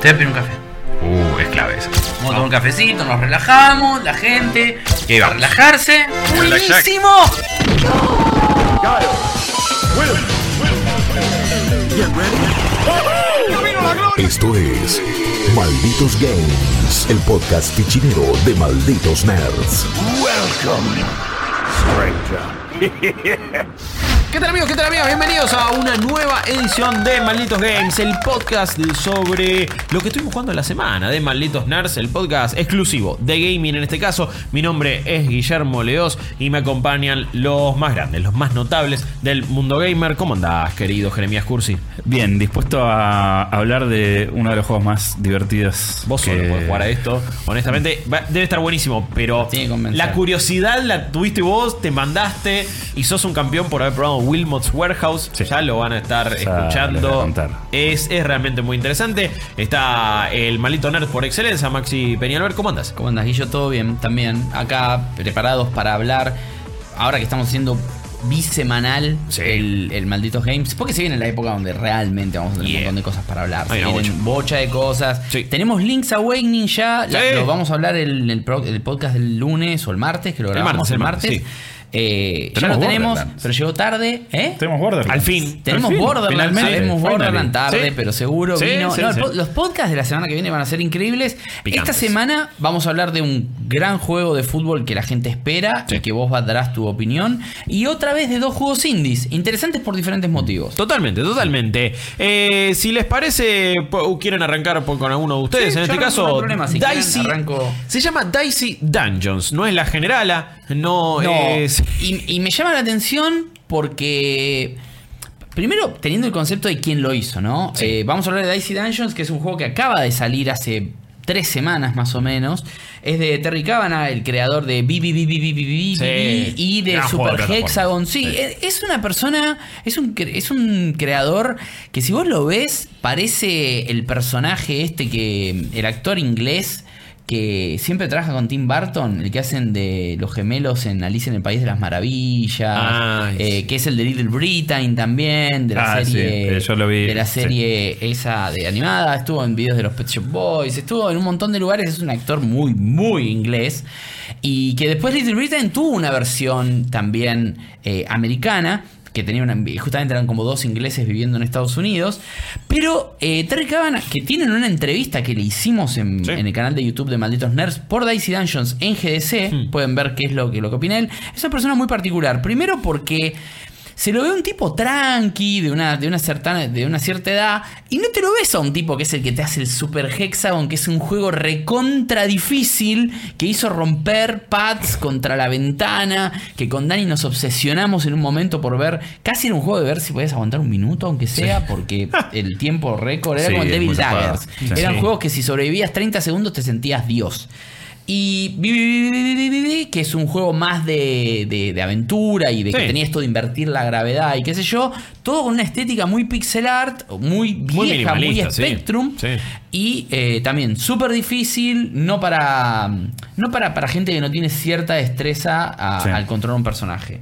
Te voy a pedir un café. Uh, es clave eso. Vamos a tomar un cafecito, nos relajamos, la gente ¿Qué va a vamos? relajarse. ¡Buenísimo! Esto es Malditos Games, el podcast fichinero de Malditos Nerds. ¿Qué tal amigos? ¿Qué tal amigos? Bienvenidos a una nueva edición de Malditos Games, el podcast sobre lo que estuvimos jugando en la semana de Malditos Nerds, el podcast exclusivo de gaming en este caso. Mi nombre es Guillermo Leos y me acompañan los más grandes, los más notables del mundo gamer. ¿Cómo andás, querido Jeremías Cursi? Bien, dispuesto a hablar de uno de los juegos más divertidos. Vos solo que- podés jugar a esto. Honestamente, va- debe estar buenísimo, pero la curiosidad la tuviste vos, te mandaste y sos un campeón por haber probado Wilmot's Warehouse. Sí. Ya lo van a estar Ya escuchando. Es, es realmente muy interesante. Está el maldito nerd por excelencia, Maxi Peñalver. ¿Cómo andas? ¿Cómo andas, Guillo? ¿Todo bien? También acá preparados para hablar. Ahora que estamos haciendo bisemanal Sí. el, el Malditos Games. Porque se viene la época donde realmente vamos a tener Yeah. un montón de cosas para hablar. Se vienen bocha de cosas. Sí. Tenemos Links Awakening ya. La- Sí. lo vamos a hablar en el, podcast del lunes o el martes, que lo El grabamos martes, el el martes. martes, sí. Eh, ya lo tenemos, pero llegó tarde. ¿Eh? Tenemos Borderlands. Al fin. Tenemos Borderlands, finalmente, tenemos. Borderlands tarde, Sí. pero seguro Sí, vino. sí, No, el sí. po- Los podcasts de la semana que viene van a ser increíbles. Picantes. Esta semana vamos a hablar de un gran juego de fútbol que la gente espera y que vos darás tu opinión. Y otra vez de dos juegos indies, interesantes por diferentes motivos. Totalmente, totalmente. Eh, si les parece, po- quieren arrancar por- con alguno de ustedes. En este caso, problema, si Dicey. Se llama Dicey Dungeons. No es la generala, no, No, es. y, y me llama la atención porque. Primero, teniendo el concepto de quién lo hizo, ¿no? Sí. Eh, vamos a hablar de Dicey Dungeons, que es un juego que acaba de salir hace tres semanas más o menos. Es de Terry Cavanagh, el creador de BBBBBBB Sí. y de Super. Hexagon. Sí, Sí. es- es una persona, es un, es un creador que si vos lo ves, parece el personaje este que. el actor inglés que siempre trabaja con Tim Burton, el que hacen de los gemelos en Alicia en el País de las Maravillas, Ah, eh, que es el de Little Britain también, de la Ah, serie, eh, yo lo vi, de la sí. serie esa de animada, estuvo en videos de los Pet Shop Boys, estuvo en un montón de lugares, es un actor muy, muy inglés, y que después Little Britain tuvo una versión también eh, americana, que tenía una, justamente eran como dos ingleses viviendo en Estados Unidos, pero eh, Terry Cavanagh, que tienen una entrevista que le hicimos en, Sí. en el canal de YouTube de Malditos Nerds por Dicey Dungeons en GDC, Hmm. pueden ver qué es lo que, lo que opina él, es una persona muy particular, primero porque... Se lo ve un tipo tranqui, de una, de, una cierta, de una cierta edad, y no te lo ves a un tipo que es el que te hace el Super Hexagon, que es un juego recontra difícil, que hizo romper pads contra la ventana, que con Dani nos obsesionamos en un momento por ver, casi era un juego de ver si podías aguantar un minuto, aunque sea, porque el tiempo récord era Sí, como Devil. Daggers. Sí. Eran Sí. juegos que si sobrevivías 30 segundos te sentías Dios. Y que es un juego más de, de- de aventura y de que Sí. tenía esto de invertir la gravedad y qué sé yo, todo con una estética muy pixel art, muy vieja, muy, sí. Spectrum Sí. y eh, también súper difícil, no para no para, para gente que no tiene cierta destreza a- al controlar un personaje.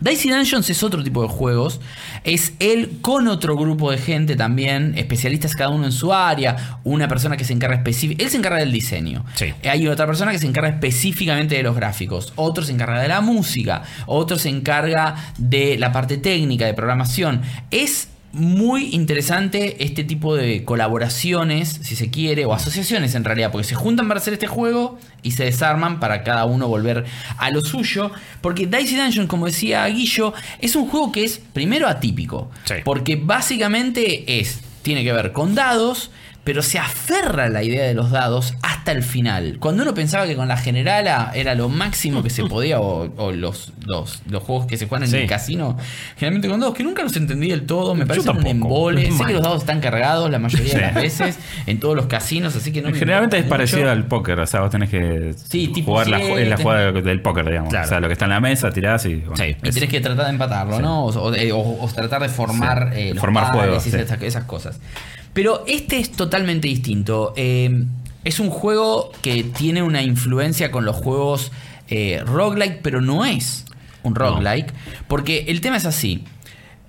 Dicey Dungeons es otro tipo de juegos. Es él con otro grupo de gente también, especialistas cada uno en su área. Una persona que se encarga específicamente. Él se encarga del diseño. Sí. Hay otra persona que se encarga específicamente de los gráficos. Otro se encarga de la música. Otro se encarga de la parte técnica, de programación. Es muy interesante este tipo de colaboraciones, si se quiere, o asociaciones en realidad, porque se juntan para hacer este juego y se desarman para cada uno volver a lo suyo. Porque Dicey Dungeon, como decía Guillo, es un juego que es primero atípico. Sí. Porque básicamente es, tiene que ver con dados, pero se aferra a la idea de los dados hasta el final. Cuando uno pensaba que con la generala era lo máximo que se podía, o, o los, los, los juegos que se juegan en Sí. el casino, generalmente con dados, que nunca los entendí del todo, me parece un embole. Sé que los dados están cargados la mayoría de las veces en todos los casinos, así que no me Generalmente es mucho. parecido al póker, o sea, vos tenés que Sí, tipo jugar la, es la jugada del póker, digamos. Claro. O sea, lo que está en la mesa, tirás y. bueno, Sí. Y tenés que tratar de empatarlo, ¿no? O, o- o- tratar de formar, eh, los Formar juegos, esas, esas cosas. Pero este es totalmente distinto. Eh, es un juego que tiene una influencia con los juegos eh, roguelike, pero no es un roguelike. Porque el tema es así.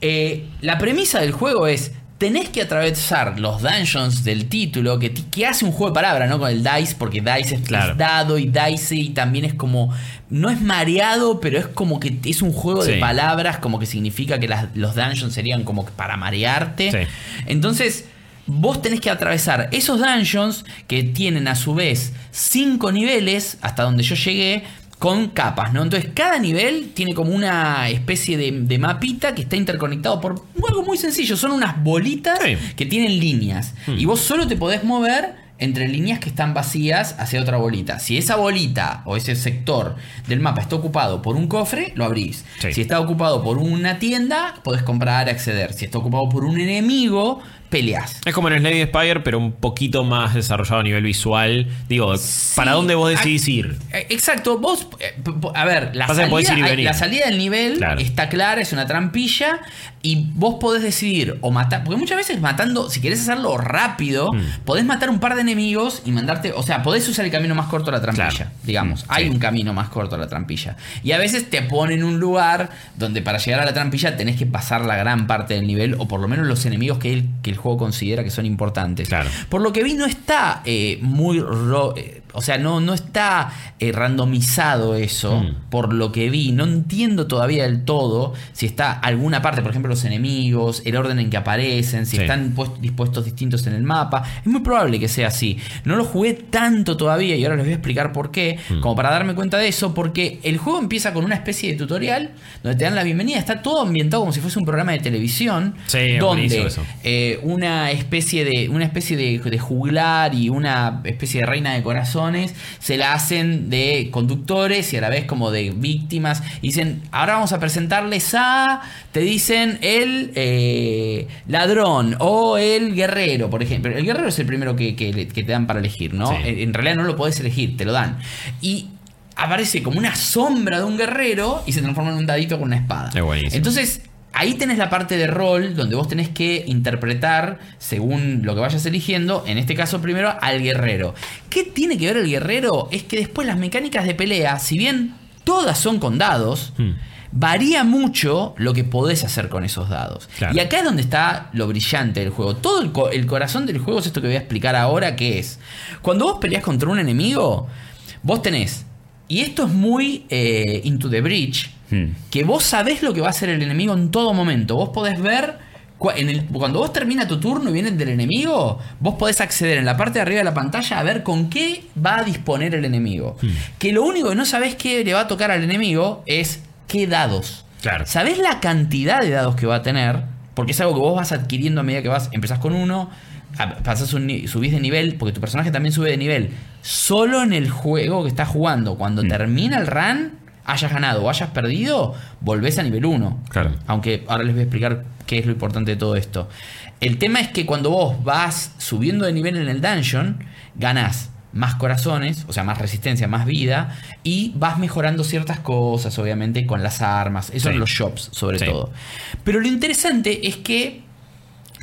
Eh, la premisa del juego es tenés que atravesar los dungeons del título, que, que hace un juego de palabras, ¿no? Con el dice, porque dice es, Claro. dado y dice y también es como, no es mareado, pero es como que es un juego de palabras, como que significa que las- los dungeons serían como para marearte. Sí. Entonces, vos tenés que atravesar esos dungeons que tienen a su vez cinco niveles, hasta donde yo llegué, con capas, ¿no? Entonces, cada nivel tiene como una especie de, de mapita que está interconectado por algo muy sencillo. Son unas bolitas Sí. que tienen líneas. Y vos solo te podés mover entre líneas que están vacías hacia otra bolita. Si esa bolita o ese sector del mapa está ocupado por un cofre, lo abrís. Sí. Si está ocupado por una tienda, podés comprar, acceder. Si está ocupado por un enemigo, peleás. Es como en Slade Spire, pero un poquito más desarrollado a nivel visual. Digo, ¿para dónde vos decidís ir? eh, Exacto, vos, eh, a ver, la salida, la salida del nivel Claro. está clara, es una trampilla y vos podés decidir o matar, porque muchas veces matando, si querés hacerlo rápido, Mm. podés matar un par de enemigos y mandarte, o sea, podés usar el camino más corto a la trampilla, Claro. digamos, Mm, hay un camino más corto a la trampilla. Y a veces te ponen un lugar donde para llegar a la trampilla tenés que pasar la gran parte del nivel o por lo menos los enemigos que el, que el juego considera que son importantes. Claro. Por lo que vi, no está eh, muy. ro- eh, o sea, no, no está eh, randomizado eso. Mm. Por lo que vi. No entiendo todavía del todo si está alguna parte, por ejemplo, los enemigos, el orden en que aparecen, si Sí. están puest- dispuestos distintos en el mapa. Es muy probable que sea así. No lo jugué tanto todavía y ahora les voy a explicar por qué. Mm. Como para darme cuenta de eso, porque el juego empieza con una especie de tutorial donde te dan la bienvenida. Está todo ambientado como si fuese un programa de televisión. Sí, donde eh, una especie de una especie de, de juglar y una especie de reina de se la hacen de conductores y a la vez como de víctimas. Y dicen ahora vamos a presentarles a te dicen el eh, ladrón o el guerrero por ejemplo. El guerrero es el primero que, que le- que te dan para elegir no Sí. en, realidad no lo podés elegir te lo dan. Y aparece como una sombra de un guerrero y se transforma en un dadito con una espada. Entonces Ahí tenés la parte de rol donde vos tenés que interpretar según lo que vayas eligiendo, en este caso primero al guerrero. ¿Qué tiene que ver el guerrero? Es que después las mecánicas de pelea, si bien todas son con dados, Hmm. varía mucho lo que podés hacer con esos dados. Claro. Y acá es donde está lo brillante del juego. Todo el, co- el corazón del juego es esto que voy a explicar ahora, que es, cuando vos peleas contra un enemigo, vos tenés, y esto es muy eh, Into the Breach, Hmm. que vos sabés lo que va a hacer el enemigo en todo momento. Vos podés ver. cua- en el- cuando vos termina tu turno y vienen del enemigo, vos podés acceder en la parte de arriba de la pantalla a ver con qué va a disponer el enemigo. Que lo único que no sabés que le va a tocar al enemigo es qué dados. Claro. ¿Sabés la cantidad de dados que va a tener? Porque es algo que vos vas adquiriendo a medida que vas. Empezás con uno, pasás un, subís de nivel, porque tu personaje también sube de nivel. Solo en el juego que estás jugando, cuando termina el run, hayas ganado o hayas perdido, volvés a nivel 1. Claro. Aunque ahora les voy a explicar qué es lo importante de todo esto. El tema es que cuando vos vas subiendo de nivel en el dungeon, ganás más corazones, o sea, más resistencia, más vida, y vas mejorando ciertas cosas, obviamente, con las armas, eso Sí. en los shops, sobre Sí. todo. Pero lo interesante es que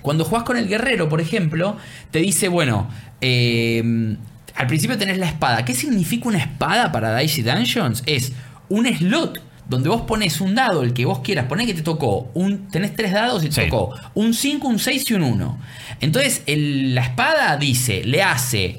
cuando jugás con el guerrero, por ejemplo, te dice, bueno, eh, al principio tenés la espada. ¿Qué significa una espada para Dicey Dungeons? Es un slot donde vos pones un dado, el que vos quieras. Poné que te tocó, un, tenés tres dados y te Sí. tocó un 5, un 6 y un 1. Entonces, el- la espada dice, le hace,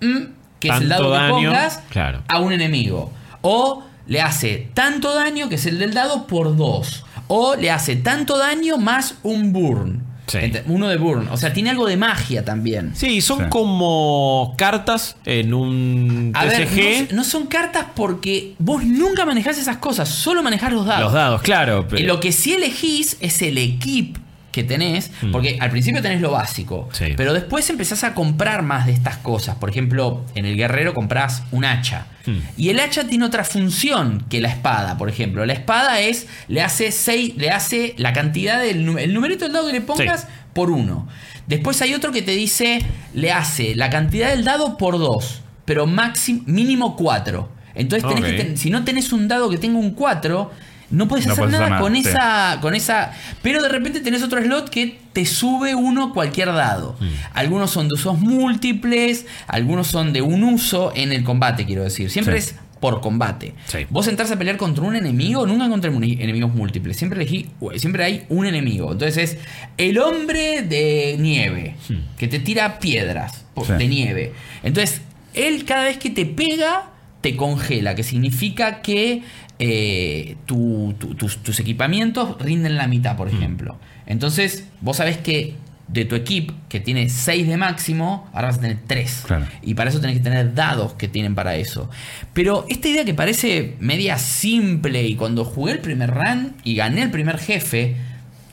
mm, que es el dado que pongas, claro. a un enemigo. O le hace tanto daño, que es el del dado, por 2. O le hace tanto daño más un burn. Sí. Uno de burn. O sea, tiene algo de magia también. Sí, son Sí. como cartas en un A ver, TCG. no, no son cartas porque vos nunca manejás esas cosas, solo manejás los dados. Los dados, claro. Y pero- lo que sí elegís es el equip que tenés, porque al principio tenés lo básico, Mm. Sí. pero después empezás a comprar más de estas cosas. Por ejemplo, en el guerrero comprás un hacha. Mm. Y el hacha tiene otra función que la espada, por ejemplo. La espada es, le hace seis, le hace la cantidad del el numerito del dado que le pongas Sí. por uno. Después hay otro que te dice, le hace la cantidad del dado por dos, pero máximo, mínimo cuatro. Entonces tenés que ten- si no tenés un dado que tenga un 4, no puedes No hacer nada, con sí. esa con esa, pero de repente tenés otro slot que te sube uno cualquier dado. Mm. Algunos son de usos múltiples, algunos son de un uso en el combate, quiero decir. Siempre Sí. es por combate. Sí. Vos entras a pelear contra un enemigo, nunca contra enemigos múltiples. Siempre elegí, siempre hay un enemigo. Entonces es el hombre de nieve, que te tira piedras de nieve. Entonces, él cada vez que te pega, te congela, que significa que eh, tu- tu- tus, tus equipamientos rinden la mitad, por ejemplo. Entonces, vos sabés que de tu equipo, que tiene 6 de máximo, ahora vas a tener 3. Claro. Y para eso tenés que tener dados que tienen para eso. Pero esta idea que parece media simple y cuando jugué el primer run y gané el primer jefe,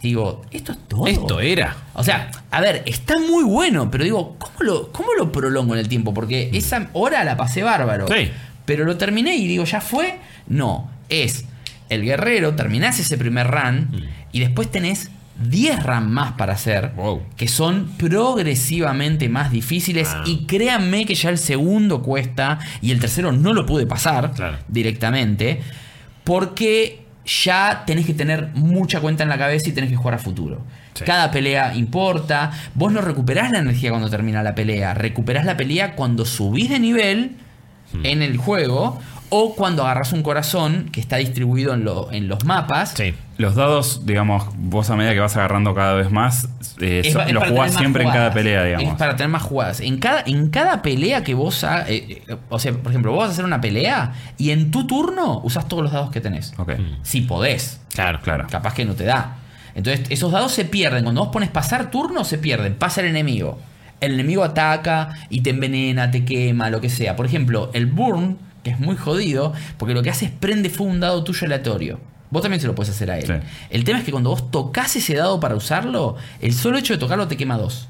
digo, esto es todo. Esto era. O sea, a ver, está muy bueno, pero digo, ¿cómo lo, cómo lo prolongo en el tiempo? Porque esa hora la pasé bárbaro. Sí. Pero lo terminé y digo, ¿ya fue? No, es el guerrero, terminás ese primer run y después tenés 10 runs más para hacer, Wow. que son progresivamente más difíciles Ah. y créanme que ya el segundo cuesta y el tercero no lo pude pasar Claro. directamente porque ya tenés que tener mucha cuenta en la cabeza y tenés que jugar a futuro. Sí. Cada pelea importa. Vos no recuperás la energía cuando termina la pelea. Recuperás la pelea cuando subís de nivel Hmm. en el juego o cuando agarras un corazón que está distribuido en, lo- en los mapas. Sí. Los dados, digamos, vos a medida que vas agarrando cada vez más, eh, Es so- es los jugás siempre en cada pelea, Es digamos. para tener más jugadas. En cada, en cada pelea que vos hagas, o sea, por ejemplo, vos vas a hacer una pelea y en tu turno usás todos los dados que tenés. Ok. Si podés. Claro. Claro. Capaz que no te da. Entonces, esos dados se pierden. Cuando vos pones pasar turno, se pierden. Pasa el enemigo. El enemigo ataca y te envenena, te quema, lo que sea. Por ejemplo, el burn, que es muy jodido, porque lo que hace es prende fuego un dado tuyo aleatorio. Vos también se lo puedes hacer a él. Sí. El tema es que cuando vos tocas ese dado para usarlo, el solo hecho de tocarlo te quema dos.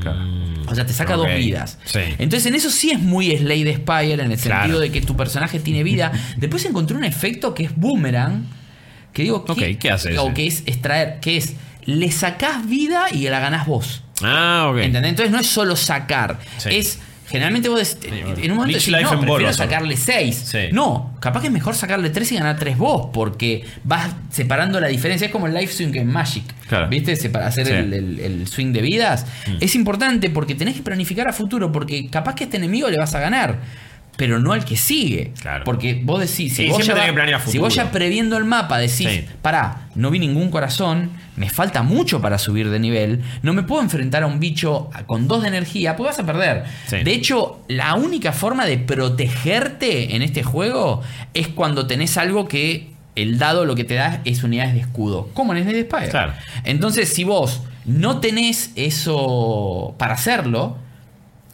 Claro. O sea, te saca dos vidas. Sí. Entonces, en eso sí es muy Slade Spire, en el Claro. sentido de que tu personaje tiene vida. Después encontré un efecto que es boomerang. Que digo, Ok, ¿qué hace O que es extraer, que es, le sacás vida y la ganás vos. Ah, ok. ¿Entendés? Entonces no es solo sacar. Sí. Es. Generalmente vos des- en un momento decís, no, prefiero Bulbasaur". sacarle 6. Sí. No, capaz que es mejor sacarle 3 y ganar 3 vos, porque vas separando la diferencia. Es como el life swing en Magic. Claro. ¿Viste? Hacer Sí. el, el- el swing de vidas. Mm. Es importante porque tenés que planificar a futuro, porque capaz que a este enemigo le vas a ganar. Pero no al que sigue. Claro. Porque vos decís, si, Sí, vos ya, tenés va- que planear a si vos futuro. ya previendo el mapa decís, Sí. pará, no vi ningún corazón, me falta mucho para subir de nivel, no me puedo enfrentar a un bicho con dos de energía, pues vas a perder. Sí. De hecho, la única forma de protegerte en este juego es cuando tenés algo que el dado lo que te da es unidades de escudo, como en Slade Spire. Claro. Entonces, si vos no tenés eso para hacerlo,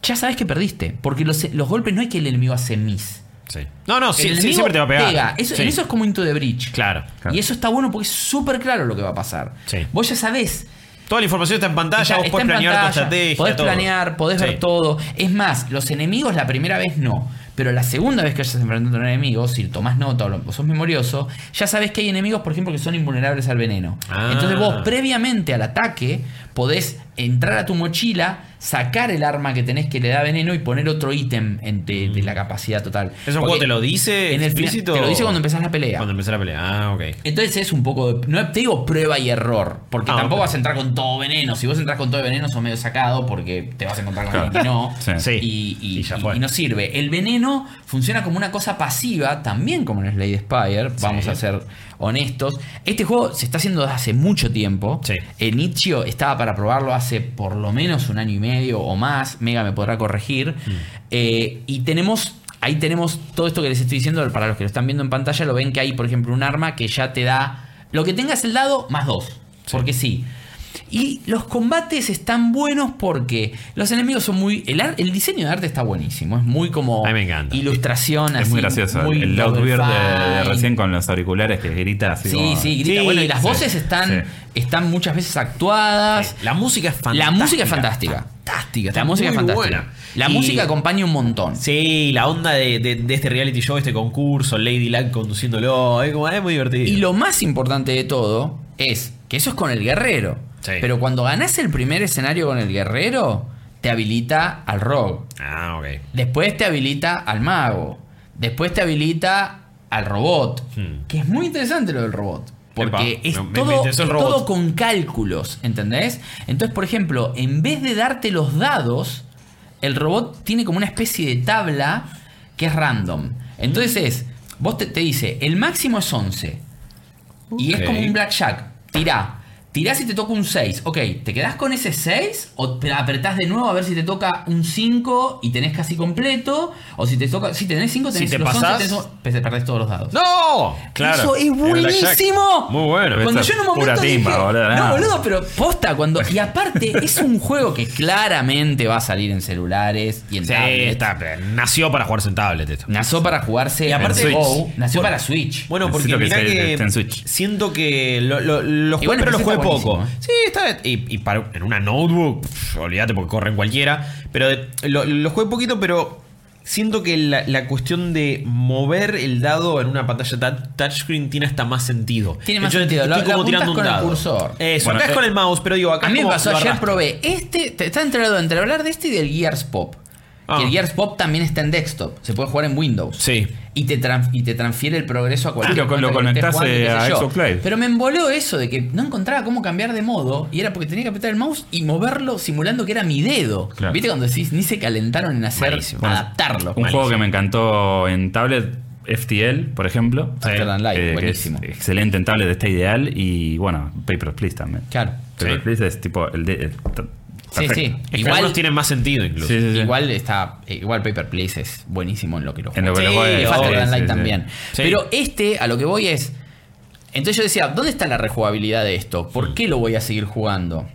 ya sabes que perdiste, porque los, los golpes no hay que el enemigo hace mis. Sí. No, no, sí, sí, siempre te va a pegar. pega. Eso, Sí. Eso es como Into the Breach. Claro. Claro. Y eso está bueno porque es súper claro lo que va a pasar. Sí. Vos ya sabés. Toda la información está en pantalla, está- vos podés planear tu pantalla, estrategia. Podés todo. planear, podés ver todo. Es más, los enemigos la primera vez no. Pero la segunda vez que hayas enfrentado a un enemigo, si tomás nota o lo- o sos memorioso, ya sabés que hay enemigos, por ejemplo, que son invulnerables al veneno. Ah. Entonces vos, previamente al ataque, podés entrar a tu mochila, sacar el arma que tenés que le da veneno y poner otro ítem en- de, de la capacidad total. ¿Eso juego te lo dice en el explícito? Te lo dice cuando empezás la pelea. Cuando empezás la pelea. Ah, ok. Entonces es un poco de, no te digo prueba y error, porque Ah, tampoco vas a entrar con todo veneno. Si vos entras con todo veneno, sos medio sacado porque te vas a encontrar con alguien que no. Sí. Sí. Y, y- Y ya y- fue. y no sirve. El veneno funciona como una cosa pasiva, también como en Slade Spire, vamos Sí. a ser honestos. Este juego se está haciendo desde hace mucho tiempo. Sí. El Nichio estaba para probarlo hace por lo menos un año y medio o más. Mega me podrá corregir. Mm. Eh, y tenemos. Ahí tenemos todo esto que les estoy diciendo. Para los que lo están viendo en pantalla, lo ven que hay, por ejemplo, un arma que ya te da. Lo que tengas el dado, más dos. Porque sí. Y los combates están buenos porque los enemigos son muy. El, ar- el diseño de arte está buenísimo. Es muy como. A mí me encanta. Ilustración Es así. muy gracioso. muy el Loudbeard de, de recién con los auriculares que grita así. Sí, como- sí, grita. Sí, bueno, y las sí, voces están, sí. están muchas veces actuadas. La música es fantástica. La música es fantástica. Fantástica. La música es fantástica. buena. La Y- música acompaña un montón. Sí, la onda de, de- de este reality show, este concurso, Lady Luck conduciéndolo, es, como, es muy divertido. Y lo más importante de todo es que eso es con el guerrero. Sí. Pero cuando ganás el primer escenario con el guerrero, te habilita al rogue. Ah, ok. Después te habilita al mago. Después te habilita al robot. Hmm. Que es muy interesante lo del robot. Porque Epa, es, me- todo, es todo con cálculos, ¿entendés? Entonces, por ejemplo, en vez de darte los dados, el robot tiene como una especie de tabla que es random. Entonces es, vos te, te dice, el máximo es 11. Y es como un blackjack. Tirá. Tirás y te toca un 6. Ok, ¿te quedás con ese 6? ¿O te apretás de nuevo a ver si te toca un 5 y tenés casi completo? ¿O si te toca. Si tenés 5, Si tenés te los pasás- 11, tenés, pues, perdés todos los dados. ¡No! Claro. Eso es buenísimo. Muy bueno. Cuando yo en un momento timba, dije, boludo, no, boludo, pero posta cuando y aparte es un juego que claramente va a salir en celulares y en Sí, tablets. está, nació para jugarse en tablet esto. Nació para jugarse Y aparte- en Go, Switch. nació Bueno, para Switch. Bueno, porque que que siento que lo, lo, pero lo empecé, jugué está poco. buenísimo, Sí, está y, y para, en una notebook, pff, olvídate porque corre en cualquiera. Pero de- lo, lo jugué poquito, pero siento que la, la cuestión de mover el dado en una pantalla ta- touchscreen tiene hasta más sentido. Tiene más sentido. Estoy Lo- como lo tirando un con el dado. cursor. Eso, Bueno, acá es eh, con el mouse, pero digo, acá A mí me pasó ayer, probé este, te- está entre, entre hablar de este y del Gears Pop. Ah. Que el Gears Pop también está en desktop, se puede jugar en Windows. Sí. Y te, y te transfiere el progreso a cualquier Ah, lo- qué eh, a Live. Pero me emboló eso de que no encontraba cómo cambiar de modo y era porque tenía que apretar el mouse y moverlo simulando que era mi dedo. Claro. ¿Viste cuando decís ni se calentaron en hacer Malísimo. adaptarlo? Un juego que me encantó en tablet, FTL, por ejemplo. Faster Than Light, Eh, buenísimo. es excelente en tablet, está ideal. Y bueno, Paper Please también. Claro. Paper Sí. Please es tipo el de. el- perfecto. sí. Que Igual- tienen más sentido incluso. Sí, sí, sí. Igual está. eh, Igual Paper Please es buenísimo en lo que lo En lo juega. que lo juega, sí, sí, sí. también. Sí. Pero este, a lo que voy es. Entonces yo decía, ¿dónde está la rejugabilidad de esto? ¿Por qué lo voy a seguir jugando?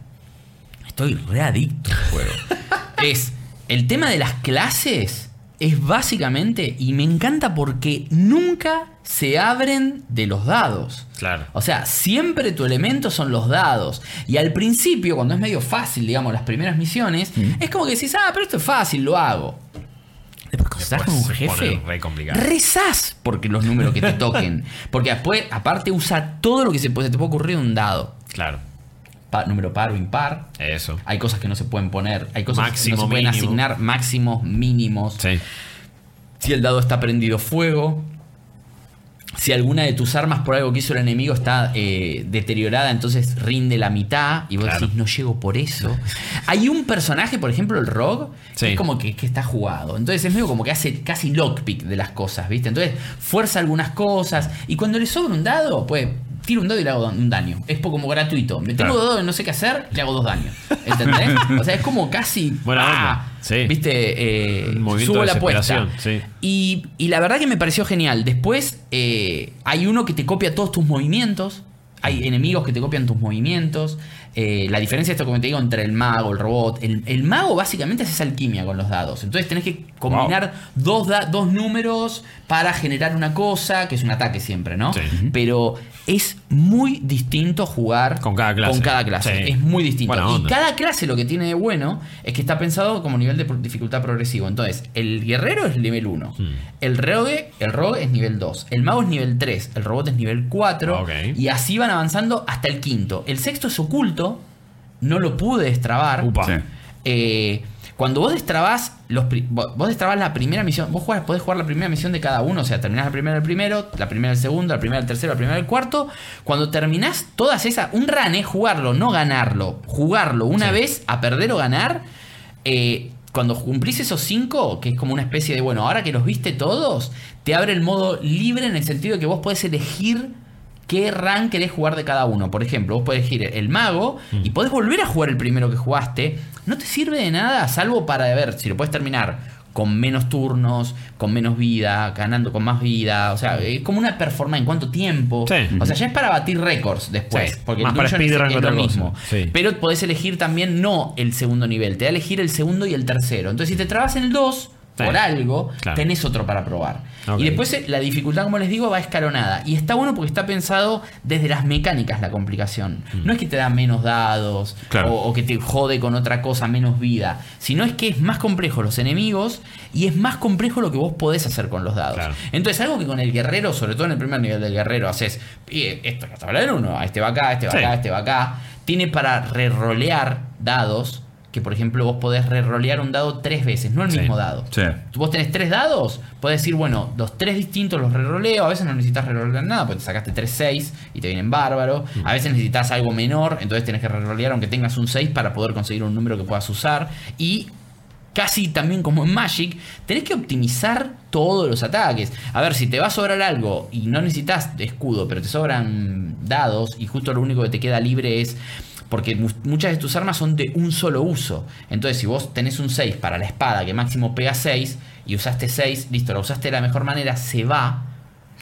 Estoy readicto al juego. es. El tema de las clases es básicamente. Y me encanta porque nunca se abren de los dados. Claro. O sea, siempre tu elemento son los dados. Y al principio, cuando es medio fácil, digamos, las primeras misiones, es como que decís, ah, pero esto es fácil, lo hago. Después, cuando estás con un jefe, pone re complicado. rezás porque los números que te toquen. Porque después, aparte, usa todo lo que se, puede, se te puede ocurrir de un dado. Claro. Pa- número par o impar. Eso. Hay cosas que no se pueden poner, hay cosas Máximo, que no se pueden mínimo. asignar máximos, mínimos. Sí. Si el dado está prendido fuego. Si alguna de tus armas por algo que hizo el enemigo está eh, deteriorada, entonces rinde la mitad y vos Claro. decís, no llego por eso. Hay un personaje, por ejemplo, el Rogue, Sí. que es como que, que está jugado. Entonces es medio como que hace casi lockpick de las cosas, ¿viste? Entonces fuerza algunas cosas y cuando le sobra un dado, pues tiro un dado y le hago un daño. Es como gratuito. Me tengo Claro. dos dados y no sé qué hacer, le hago dos daños. ¿Entendés? o sea, es como casi... Buena ¡ah! Sí. ¿Viste? Eh, subo la apuesta. sí. Y, y la verdad que me pareció genial. Después eh, hay uno que te copia todos tus movimientos. Hay enemigos que te copian tus movimientos. Eh, la diferencia, esto como te digo, entre el mago, el robot. El, el mago básicamente haces alquimia con los dados. Entonces tenés que combinar dos, da- dos números para generar una cosa, que es un ataque siempre, ¿no? Sí. Pero es muy distinto jugar Con cada clase. Con cada clase. Sí. Es muy distinto. Y cada clase lo que tiene de bueno es que está pensado como nivel de dificultad progresivo. Entonces, el guerrero es nivel 1. Hmm. El rogue, el rogue es nivel 2. El mago es nivel 3. El robot es nivel 4. Ok. Y así van avanzando hasta el quinto. El sexto es oculto. No lo pude destrabar. Upa. Sí. Eh, cuando vos destrabás los vos vos destrabás la primera misión, vos jugás- podés jugar la primera misión de cada uno, o sea, terminás la primera del primero, la primera del segundo, la primera del tercero, la primera del cuarto. Cuando terminás todas esas, un run es jugarlo, no ganarlo, jugarlo una Sí. vez a perder o ganar. eh, cuando cumplís esos cinco, que es como una especie de, bueno, ahora que los viste todos, te abre el modo libre en el sentido de que vos podés elegir qué rank querés jugar de cada uno. Por ejemplo, vos podés elegir el mago y podés volver a jugar el primero que jugaste. No te sirve de nada, salvo para ver si lo puedes terminar con menos turnos, con menos vida, ganando con más vida. O sea, es como una performance en cuánto tiempo. Sí. O sea, ya es para batir récords después. Sí, Porque más para dungeon es- lo mismo. Sí. Pero podés elegir también no el segundo nivel, te da a elegir el segundo y el tercero. Entonces, si te trabas en el 2, Sí. Por algo, Claro. tenés otro para probar. Y después eh, la dificultad, como les digo, va escalonada. Y está bueno porque está pensado desde las mecánicas la complicación. Mm. No es que te da menos dados Claro. o, o que te jode con otra cosa, menos vida. Sino es que es más complejo los enemigos y es más complejo lo que vos podés hacer con los dados. Claro. Entonces, algo que con el guerrero, sobre todo en el primer nivel del guerrero, haces, "Y, esto es la tabla del uno, este va acá, este va Sí. acá, este va acá. Tiene para rerolear dados, que por ejemplo vos podés rerolear un dado tres veces, no el Sí. mismo dado. Sí. Vos tenés tres dados, podés decir, bueno, los tres distintos los reroleo. A veces no necesitas rerolear nada, porque te sacaste tres 6 y te vienen bárbaro. Mm. A veces necesitas algo menor, entonces tenés que rerolear aunque tengas un 6 para poder conseguir un número que puedas usar. Y casi también como en Magic, tenés que optimizar todos los ataques. A ver, si te va a sobrar algo y no necesitas escudo, pero te sobran dados y justo lo único que te queda libre es porque mu- muchas de tus armas son de un solo uso. Entonces, si vos tenés un 6 para la espada que máximo pega 6 y usaste 6, listo, lo usaste de la mejor manera, se va.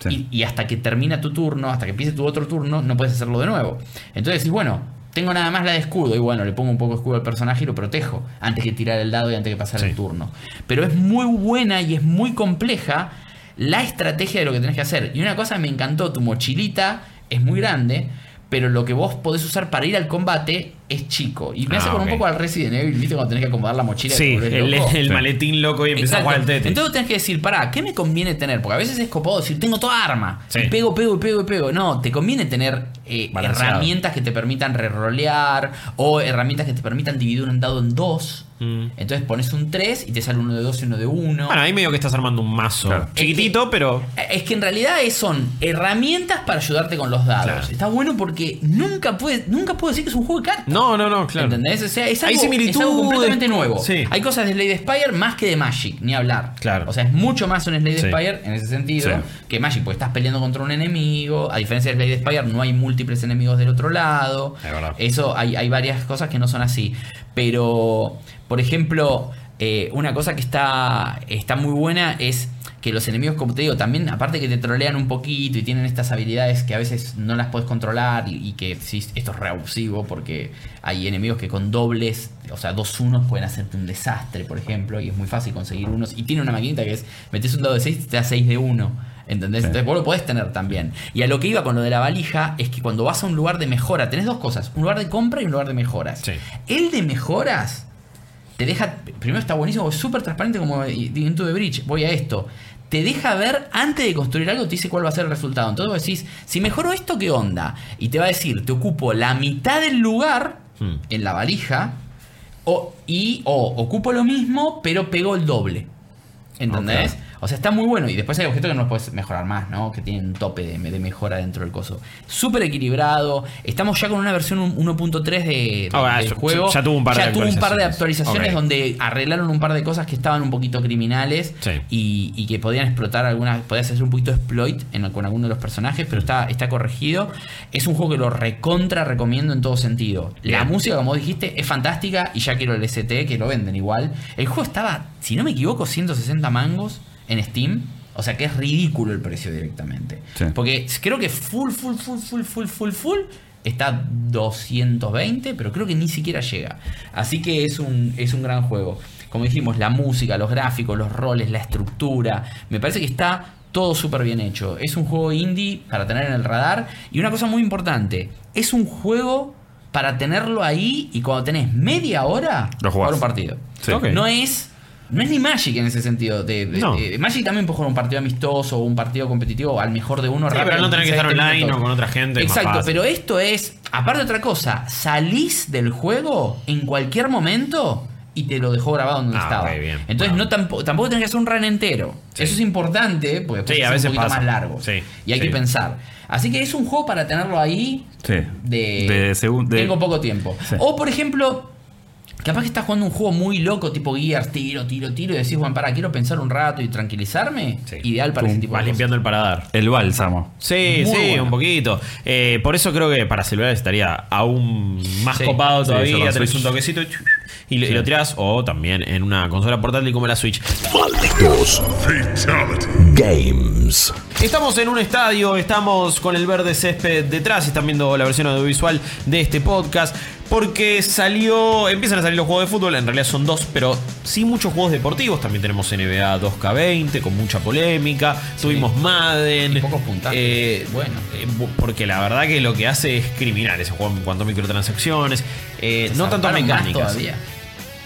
Sí. Y, y hasta que termina tu turno, hasta que empiece tu otro turno, no puedes hacerlo de nuevo. Entonces decís, bueno, tengo nada más la de escudo y bueno, le pongo un poco de escudo al personaje y lo protejo antes que tirar el dado y antes que pasar Sí. el turno. Pero es muy buena y es muy compleja la estrategia de lo que tenés que hacer. Y una cosa me encantó, tu mochilita es muy grande, pero lo que vos podés usar para ir al combate es chico. Y me hace Ah, con un poco al Resident Evil, ¿viste? Cuando tenés que acomodar la mochila. y Sí, el, loco. el maletín loco y empieza a jugar al. Tetris. Entonces tenés que decir, pará, ¿qué me conviene tener? Porque a veces es copado decir, tengo toda arma. Sí. Y pego, pego, pego, pego. No, te conviene tener eh, herramientas que te permitan rerolear o herramientas que te permitan dividir un dado en dos. Mm. Entonces pones un 3 y te sale uno de dos y uno de uno. Bueno, ahí medio que estás armando un mazo. Claro. Chiquitito, pero. Es que en realidad es- son herramientas para ayudarte con los dados. Claro. Está bueno porque nunca puede, nunca puedo decir que es un juego de cartas. No, no, no, claro. ¿Entendés? O sea, es Hay algo, similitudes. es algo completamente nuevo. Sí. Hay cosas de Slade Spire más que de Magic, ni hablar. Claro. O sea, es mucho más un Slade Sí. Spire en ese sentido Sí. que Magic, porque estás peleando contra un enemigo. A diferencia de Slade Spire, no hay múltiples enemigos del otro lado. Es verdad. Eso hay, hay varias cosas que no son así. Pero, por ejemplo, eh, una cosa que está, está muy buena es que los enemigos, como te digo, también, aparte que te trolean un poquito y tienen estas habilidades que a veces no las puedes controlar y, y que sí, esto es reabusivo porque hay enemigos que con dobles, o sea, dos unos pueden hacerte un desastre, por ejemplo, y es muy fácil conseguir unos. Y tiene una maquinita que es, metes un dado de 6 y te da 6 de 1. ¿Entendés? Sí. Entonces vos lo podés tener también. Y a lo que iba con lo de la valija es que cuando vas a un lugar de mejora, tenés dos cosas, un lugar de compra y un lugar de mejoras. Sí. El de mejoras te deja, primero está buenísimo, es súper transparente como Into the Bridge, voy a esto. Te deja ver antes de construir algo, te dice cuál va a ser el resultado. Entonces vos decís, si mejoro esto, ¿qué onda? Y te va a decir, te ocupo la mitad del lugar Hmm. en la valija o, y o ocupo lo mismo, pero pego el doble. ¿Entendés? O sea, está muy bueno. Y después hay objetos que no los puedes mejorar más, ¿no? Que tienen un tope de, de mejora dentro del coso. Súper equilibrado. Estamos ya con una versión un- 1.3 de, de- Ah, del ya- juego. ya tuvo un par de tuvo un par de actualizaciones. donde arreglaron un par de cosas que estaban un poquito criminales Sí. y, y que podían explotar algunas, podías hacer un poquito exploit en, con alguno de los personajes, pero está, está corregido. Es un juego que lo recontra recomiendo en todo sentido. La Bien. música, como dijiste, es fantástica y ya quiero el ST que lo venden igual. El juego estaba, si no me equivoco, 160 mangos en Steam. O sea que es ridículo el precio directamente. Sí. Porque creo que full, full, full, full, full, full, full está 220, pero creo que ni siquiera llega. Así que es un, es un gran juego. Como dijimos, la música, los gráficos, los roles, la estructura. Me parece que está todo súper bien hecho. Es un juego indie para tener en el radar. Y una cosa muy importante, es un juego para tenerlo ahí y cuando tenés media hora, Lo jugar un partido. Sí. No es. No es ni Magic en ese sentido. De, de- No. de- Magic también puede jugar un partido amistoso o un partido competitivo al mejor de uno Sí, rápido. pero no en tener que 15, estar 20 online minutos. o con otra gente. Exacto, pero esto es, aparte de otra cosa, salís del juego en cualquier momento y te lo dejó grabado donde Ah, estaba. ok, bien. Entonces Bueno. no tampoco, tampoco tenés que hacer un run entero. Sí. Eso es importante, porque después Sí, a veces un poquito pasa. más largo. Sí, Y hay que pensar. Así que es un juego para tenerlo ahí Sí. de, De tengo poco tiempo. O por ejemplo, capaz que estás jugando un juego muy loco, tipo Gears, tiro, tiro, tiro, y decís, bueno, para, quiero pensar un rato y tranquilizarme. Sí. Ideal para ese Pum, tipo Vas de cosas. limpiando el paladar. El bálsamo. Sí, Muy sí, bueno. un poquito. Eh, por eso creo que para celulares estaría aún más Sí. copado Sí, todavía. con tenés Switch. un toquecito y, y lo- y lo tirás. O también en una consola portátil como la Switch. Malditos Games. Estamos en un estadio, estamos con el verde césped detrás, están viendo la versión audiovisual de este podcast. Porque salió, empiezan a salir los juegos de fútbol, en realidad son dos, pero sí muchos juegos deportivos. También tenemos NBA 2K20 con mucha polémica. Tuvimos Madden. Y pocos puntajes. Eh, Bueno. eh, porque la verdad que lo que hace es criminal ese juego en cuanto a microtransacciones. Eh, no tanto a más mecánicas. todavía.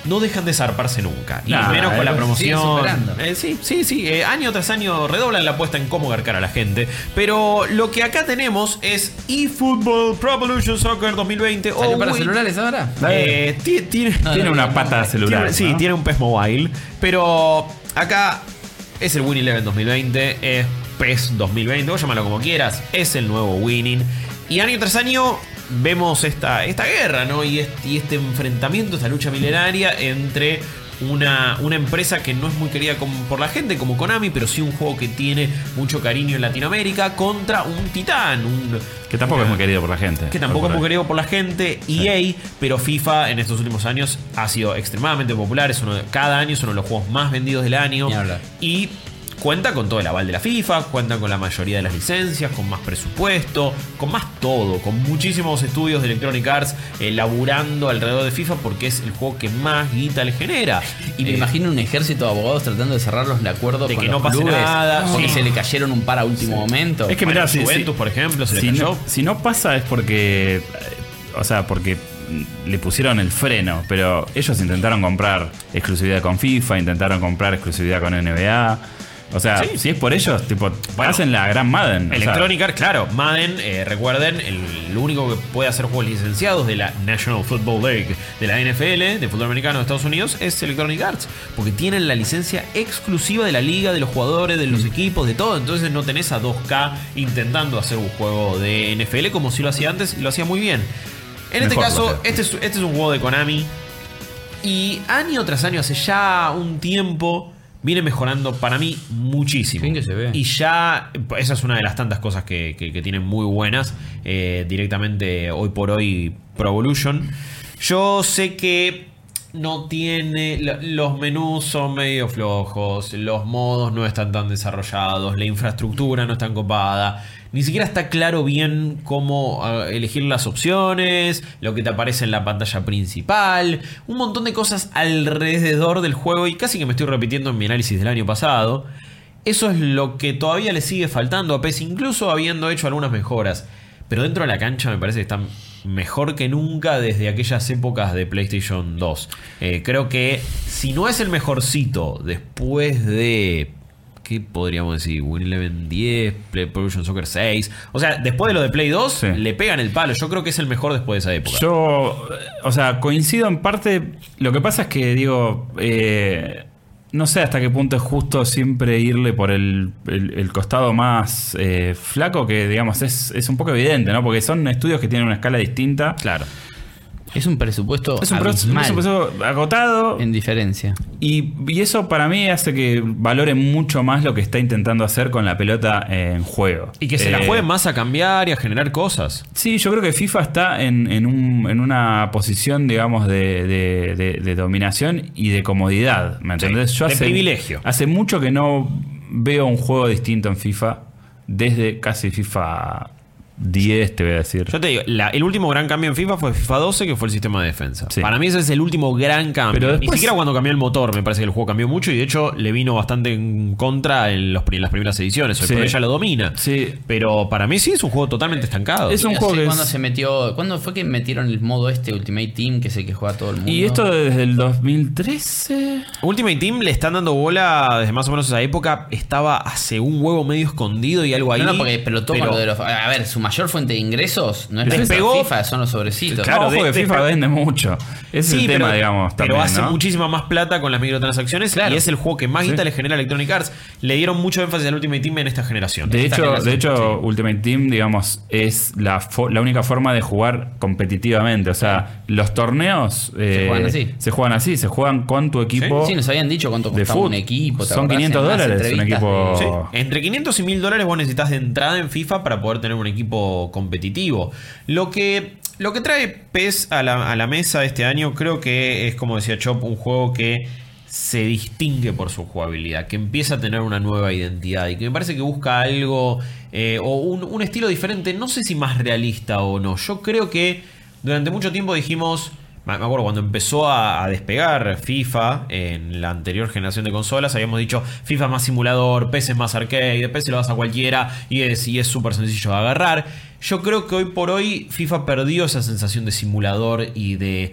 No dejan de zarparse nunca. Y Nah, menos con la eh, promoción. Eh, sí, sí, sí. eh, año tras año redoblan la apuesta en cómo garcar a la gente. Pero lo que acá tenemos es eFootball Pro Evolution Soccer 2020. ¿Salió o para Wii- celulares ahora? Eh, ti- tiene, No, Tiene no, una no, pata no. celular. tiene- sí, tiene un PES Mobile. Pero acá es el Win Eleven 2020, es PES 2020, vos llámalo como quieras, es el nuevo Winning. Y año tras año vemos esta, esta guerra, ¿no? Y este, y este enfrentamiento, esta lucha milenaria entre una, una empresa que no es muy querida como- por la gente como Konami, pero sí un juego que tiene mucho cariño en Latinoamérica contra un titán, un, Que tampoco una- es muy querido por la gente. que tampoco es muy querido por la gente, EA, pero FIFA en estos últimos años ha sido extremadamente popular, es uno de- cada año es uno de los juegos más vendidos del año y cuenta con todo el aval de la FIFA, cuenta con la mayoría de las licencias, con más presupuesto, con más todo, con muchísimos estudios de Electronic Arts eh, laburando alrededor de FIFA porque es el juego que más guita le genera. Y me Eh, imagino un ejército de abogados tratando de cerrarlos de acuerdo De con que los no pase clubes, nada, porque sí. se le cayeron un par a último momento. Es que bueno, mirá, si, Juventus, si- por ejemplo, se le si cayó. no, si no pasa es porque. O sea, porque le pusieron el freno, pero ellos intentaron comprar exclusividad con FIFA, intentaron comprar exclusividad con NBA. O sea, Sí. si es por ellos, tipo, Bueno, hacen la gran Madden. Electronic Arts, claro, Madden, eh, recuerden, el, único que puede hacer juegos licenciados de la National Football League, de la NFL, de fútbol americano de Estados Unidos, es Electronic Arts, porque tienen la licencia exclusiva de la liga, de los jugadores, de los equipos, de todo. Entonces no tenés a 2K intentando hacer un juego de NFL como si lo hacía antes y lo hacía muy bien. En este caso, este es, este es un juego de Konami y año tras año, hace ya un tiempo, viene mejorando para mí muchísimo. Que se ve. Y ya, esa es una de las tantas cosas que, que- que tienen muy buenas. eh, directamente hoy por hoy, Pro Evolution. Yo sé que no tiene. lo- Los menús son medio flojos, los modos no están tan desarrollados, la infraestructura no está tan copada. Ni siquiera está claro bien cómo ah, elegir las opciones, lo que te aparece en la pantalla principal, un montón de cosas alrededor del juego y casi que me estoy repitiendo en mi análisis del año pasado. Eso es lo que todavía le sigue faltando a PES, incluso habiendo hecho algunas mejoras. Pero dentro de la cancha me parece que están mejor que nunca desde aquellas épocas de PlayStation 2. Eh, creo que si no es el mejorcito después de... ¿Qué podríamos decir? Win Eleven 10, Play Evolution Soccer 6. O sea, después de lo de Play 2, Sí. le pegan el palo. Yo creo que es el mejor después de esa época. Yo, eh, o sea, coincido en parte. Lo que pasa es que, digo, eh, no sé hasta qué punto es justo siempre irle por el, el- el costado más eh, flaco, que, digamos, es, es un poco evidente, ¿no? Porque son estudios que tienen una escala distinta. Claro. Es un presupuesto Es un proceso, abismal un proceso agotado. en diferencia. Y, y eso para mí hace que valore mucho más lo que está intentando hacer con la pelota en juego. Y que se la Eh, juegue más a cambiar y a generar cosas. Sí, yo creo que FIFA está en, en un- en una posición, digamos, de, de- de- de dominación y de comodidad. ¿Me Sí, entendés? de privilegio. Hace mucho que no veo un juego distinto en FIFA. Desde casi FIFA 10, te voy a decir. Yo te digo, la- el último gran cambio en FIFA fue FIFA 12, que fue el sistema de defensa. Sí. Para mí ese es el último gran cambio. Pero Ni después- siquiera cuando cambió el motor, me parece que el juego cambió mucho y de hecho le vino bastante en contra en, los pri- en las primeras ediciones. Hoy Sí. por hoy ya lo domina. Sí. Pero para mí sí es un juego totalmente estancado. Es un ¿Y juego que cuándo es- se metió? ¿Cuándo fue que metieron el modo este Ultimate Team, que es el que juega todo el mundo? Y esto desde el 2013. Ultimate Team le están dando bola desde más o menos esa época. Estaba hace un huevo medio escondido y algo ahí. No, no, porque con pero- lo de los. A ver, su mayor fuente de ingresos no es la Despegó. FIFA, son los sobrecitos. Claro, ojo de- que FIFA vende mucho. Ese es el tema, digamos. pero hace ¿no? muchísima más plata con las microtransacciones Claro. y es el juego que más Sí. guita le genera Electronic Arts. Le dieron mucho énfasis al Ultimate Team en esta generación. De Esta hecho, generación, de hecho Ultimate Team, digamos, es la, fo- la única forma de jugar competitivamente. O sea, los torneos eh, juegan así. se juegan así, se juegan con tu equipo Sí, nos habían dicho cuánto de costaba fútbol. un equipo. ¿te Son acordás? 500 En las dólares un equipo. Sí. Entre 500 y 1000 dólares vos necesitas de entrada en FIFA para poder tener un equipo competitivo. Lo que, lo que trae PES a la, mesa este año creo que es, como decía Chop, un juego que se distingue por su jugabilidad, que empieza a tener una nueva identidad y que me parece que busca algo eh, o un estilo diferente, no sé si más realista o no. Yo creo que durante mucho tiempo dijimos... Me acuerdo cuando empezó a, despegar FIFA en la anterior generación de consolas, habíamos dicho FIFA más simulador, es más arcade, se lo das a cualquiera y es y súper sencillo de agarrar. Yo creo que hoy por hoy FIFA perdió esa sensación de simulador y de,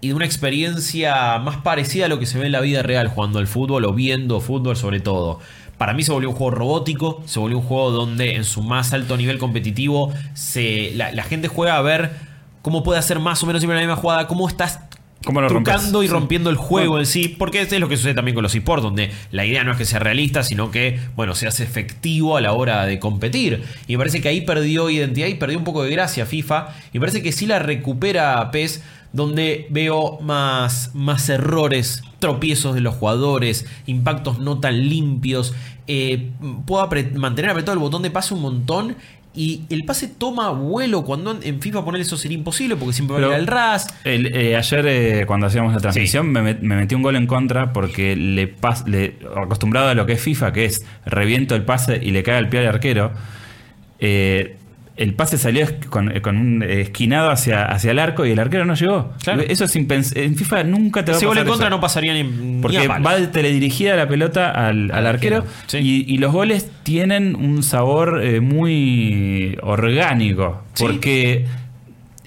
y de una experiencia más parecida a lo que se ve en la vida real jugando al fútbol o viendo fútbol sobre todo. Para mí se volvió un juego robótico, se volvió un juego donde en su más alto nivel competitivo se, la gente juega a ver cómo puede hacer más o menos siempre la misma jugada, cómo estás ¿Cómo lo rompes? trucando y rompiendo el juego en sí, porque es lo que sucede también con los esports, donde la idea no es que sea realista, sino que, bueno, se hace efectivo a la hora de competir. Y me parece que ahí perdió identidad y perdió un poco de gracia FIFA. Y me parece que sí la recupera PES, donde veo más, más errores, tropiezos de los jugadores, impactos no tan limpios. Eh, puedo mantener apretado el botón de pase un montón. Y el pase toma vuelo cuando en- FIFA poner eso sería imposible porque siempre va a ir al ras. El, eh, ayer, eh, cuando hacíamos la transmisión, me, met- me metí un gol en contra porque le, pas- le acostumbrado a lo que es FIFA, que es reviento el pase y le cae al pie al arquero. eh, el pase salió es- con, con un esquinado hacia, hacia el arco y el arquero no llegó. Claro. Eso es impens- En FIFA nunca te va a Ese gol pasar en contra eso. no pasaría ni, ni Porque a palos. va teledirigida la pelota al, al arquero, sí. y, y los goles tienen un sabor eh, muy orgánico. Sí. Porque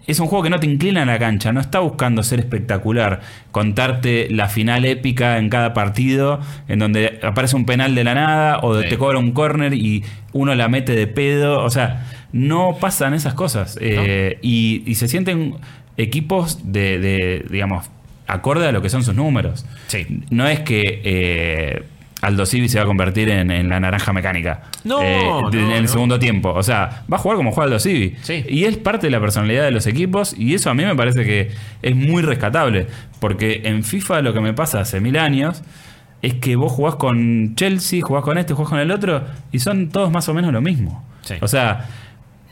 es un juego que no te inclina en la cancha, no está buscando ser espectacular, contarte la final épica en cada partido, en donde aparece un penal de la nada o Sí. te cobra un córner y uno la mete de pedo. O sea, no pasan esas cosas. Eh, y, y se sienten equipos de, de, digamos, acorde a lo que son sus números. Sí. No es que eh, Aldo Civi se va a convertir en, en la naranja mecánica. No, eh, no, en el no. segundo tiempo. O sea, va a jugar como juega Aldo Civi. Sí. Y es parte de la personalidad de los equipos. Y eso a mí me parece que es muy rescatable. Porque en FIFA lo que me pasa hace mil años es que vos jugás con Chelsea, jugás con este, jugás con el otro. Y son todos más o menos lo mismo. Sí. O sea.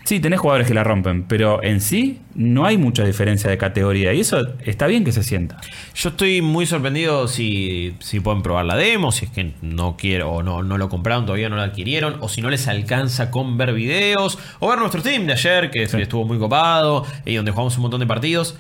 Sí, tenés jugadores que la rompen, pero en sí no hay mucha diferencia de categoría y eso está bien que se sienta. Yo estoy muy sorprendido si, si pueden probar la demo, si es que no quiero o no, no lo compraron, todavía no lo adquirieron, o si no les alcanza con ver videos, o ver nuestro stream de ayer, que Sí. estuvo muy copado, y donde jugamos un montón de partidos.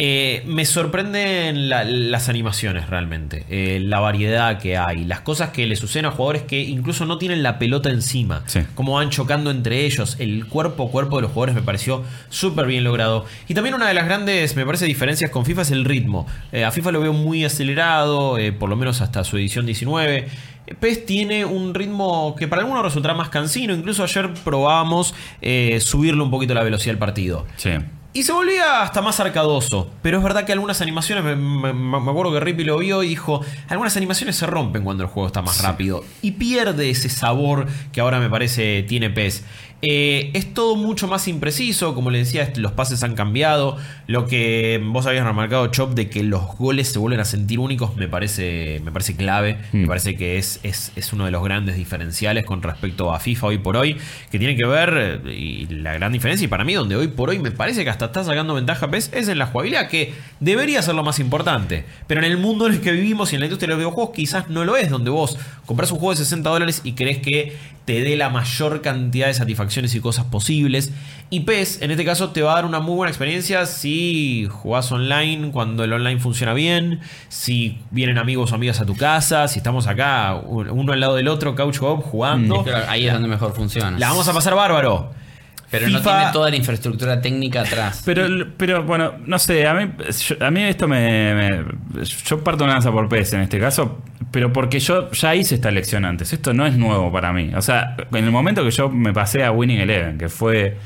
Eh, me sorprenden la- las animaciones realmente, eh, la variedad que hay, las cosas que le suceden a jugadores que incluso no tienen la pelota encima, Sí. cómo van chocando entre ellos, el cuerpo a cuerpo de los jugadores me pareció súper bien logrado. Y también una de las grandes, me parece, diferencias con FIFA es el ritmo. Eh, a FIFA lo veo muy acelerado, por lo menos hasta su edición 19. Eh, PES tiene un ritmo que para algunos resultará más cansino. Incluso ayer probamos eh, subirle un poquito la velocidad del partido. Sí. Y se volvía hasta más arcadoso. Pero es verdad que algunas animaciones, me, me- me acuerdo que Rippy lo vio y dijo, algunas animaciones se rompen cuando el juego está más rápido. Y pierde ese sabor que ahora me parece tiene PES. Eh, es todo mucho más impreciso, como le decía, los pases han cambiado. Lo que vos habías remarcado, Chop, de que los goles se vuelven a sentir únicos, me parece, me parece clave. Me Mm. parece que es, es, es uno de los grandes diferenciales con respecto a FIFA hoy por hoy, que tiene que ver, eh, y la gran diferencia, y para mí donde hoy por hoy me parece que hasta está sacando ventaja PES, es en la jugabilidad, que debería ser lo más importante. Pero en el mundo en el que vivimos y en la industria de los videojuegos quizás no lo es, donde vos compras un juego de 60 dólares y crees que te dé la mayor cantidad de satisfacciones y cosas posibles. Y PES, en este caso, te va a dar una muy buena experiencia si jugás online, cuando el online funciona bien, si vienen amigos o amigas a tu casa, si estamos acá uno al lado del otro, couch co jugando. Claro, ahí es donde mejor funciona. La vamos a pasar bárbaro. Pero no tiene toda la infraestructura técnica atrás. Pero, pero bueno, no sé, a mí, yo- a mí esto me, me- Yo parto una lanza por PES en este caso, pero porque yo ya hice esta lección antes. Esto no es nuevo para mí. O sea, en el momento que yo me pasé a Winning Eleven, que fue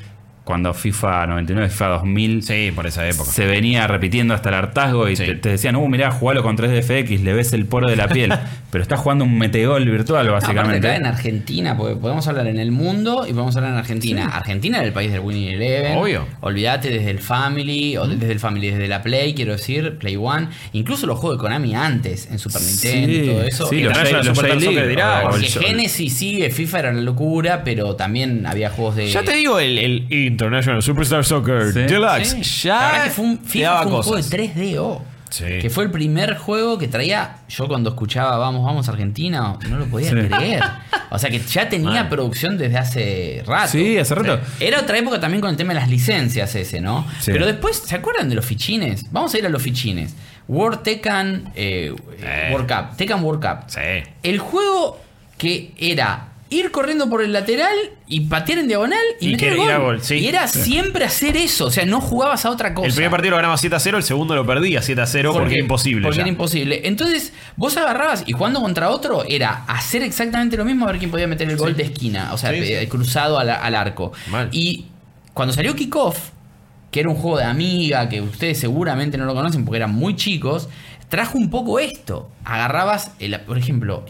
cuando FIFA 99, FIFA 2000 Sí, por esa época. se venía repitiendo hasta el hartazgo y Sí. te, te decían, uh, mirá, jugalo con 3DFX, le ves el poro de la piel. pero estás jugando un metegol virtual, No, básicamente. acá en Argentina, porque podemos hablar en el mundo y podemos hablar en Argentina. Argentina era el país del Winning Eleven. Obvio. Olvídate desde el Family, o desde el Family, desde la Play, quiero decir, Play One. Incluso los juegos de Konami antes, en Super Nintendo y todo eso. sí, los, los Super J-League, Soccer dirá, porque Genesis sí, FIFA era una locura, pero también había juegos de. Ya te digo, el, el International Superstar Soccer Sí. Deluxe. Sí. La verdad Ya que fue un, FIFA fue un juego de 3DO. Sí. Que fue el primer juego que traía. Yo cuando escuchaba Vamos, vamos Argentina, no lo podía Sí. creer. O sea que ya tenía producción desde hace rato. Sí, hace rato. Era otra época también con el tema de las licencias ese, ¿no? Sí. Pero después, ¿se acuerdan de los fichines? Vamos a ir a los fichines. World Tekken eh, Eh. World Cup. Tekken World Cup. Sí. El juego que era ir corriendo por el lateral y patear en diagonal y, Y meter que gol. sí. Y era siempre hacer eso. O sea, no jugabas a otra cosa. El primer partido lo ganaba 7 a 0, el segundo lo perdía 7 a 0 porque, era imposible. Porque ya. era imposible. Entonces, vos agarrabas y jugando contra otro era hacer exactamente lo mismo a ver quién podía meter el gol de esquina. O sea, Sí, eh, cruzado al, al arco. Mal. Y cuando salió Kickoff, que era un juego de amiga, que ustedes seguramente no lo conocen porque eran muy chicos, trajo un poco esto. Agarrabas, el- por ejemplo,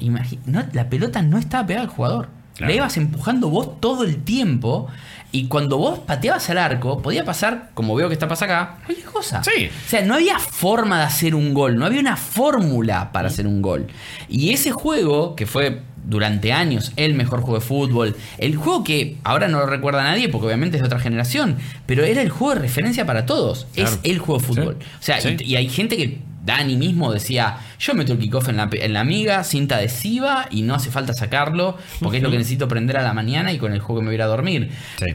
no- la pelota no estaba pegada al jugador. Claro. La ibas empujando vos todo el tiempo. Y cuando vos pateabas al arco, podía pasar, como veo que está pasando acá, cualquier cosa. Sí. O sea, no había forma de hacer un gol, no había una fórmula para hacer un gol. Y ese juego, que fue durante años el mejor juego de fútbol, el juego que ahora no lo recuerda nadie porque obviamente es de otra generación, pero era el juego de referencia para todos. Claro. Es el juego de fútbol. O sea, Sí. y, y hay gente que, Dani mismo decía, yo meto el kickoff en la, en la amiga, cinta adhesiva y no hace falta sacarlo porque es lo que necesito prender a la mañana y con el juego que me voy a ir a dormir Sí.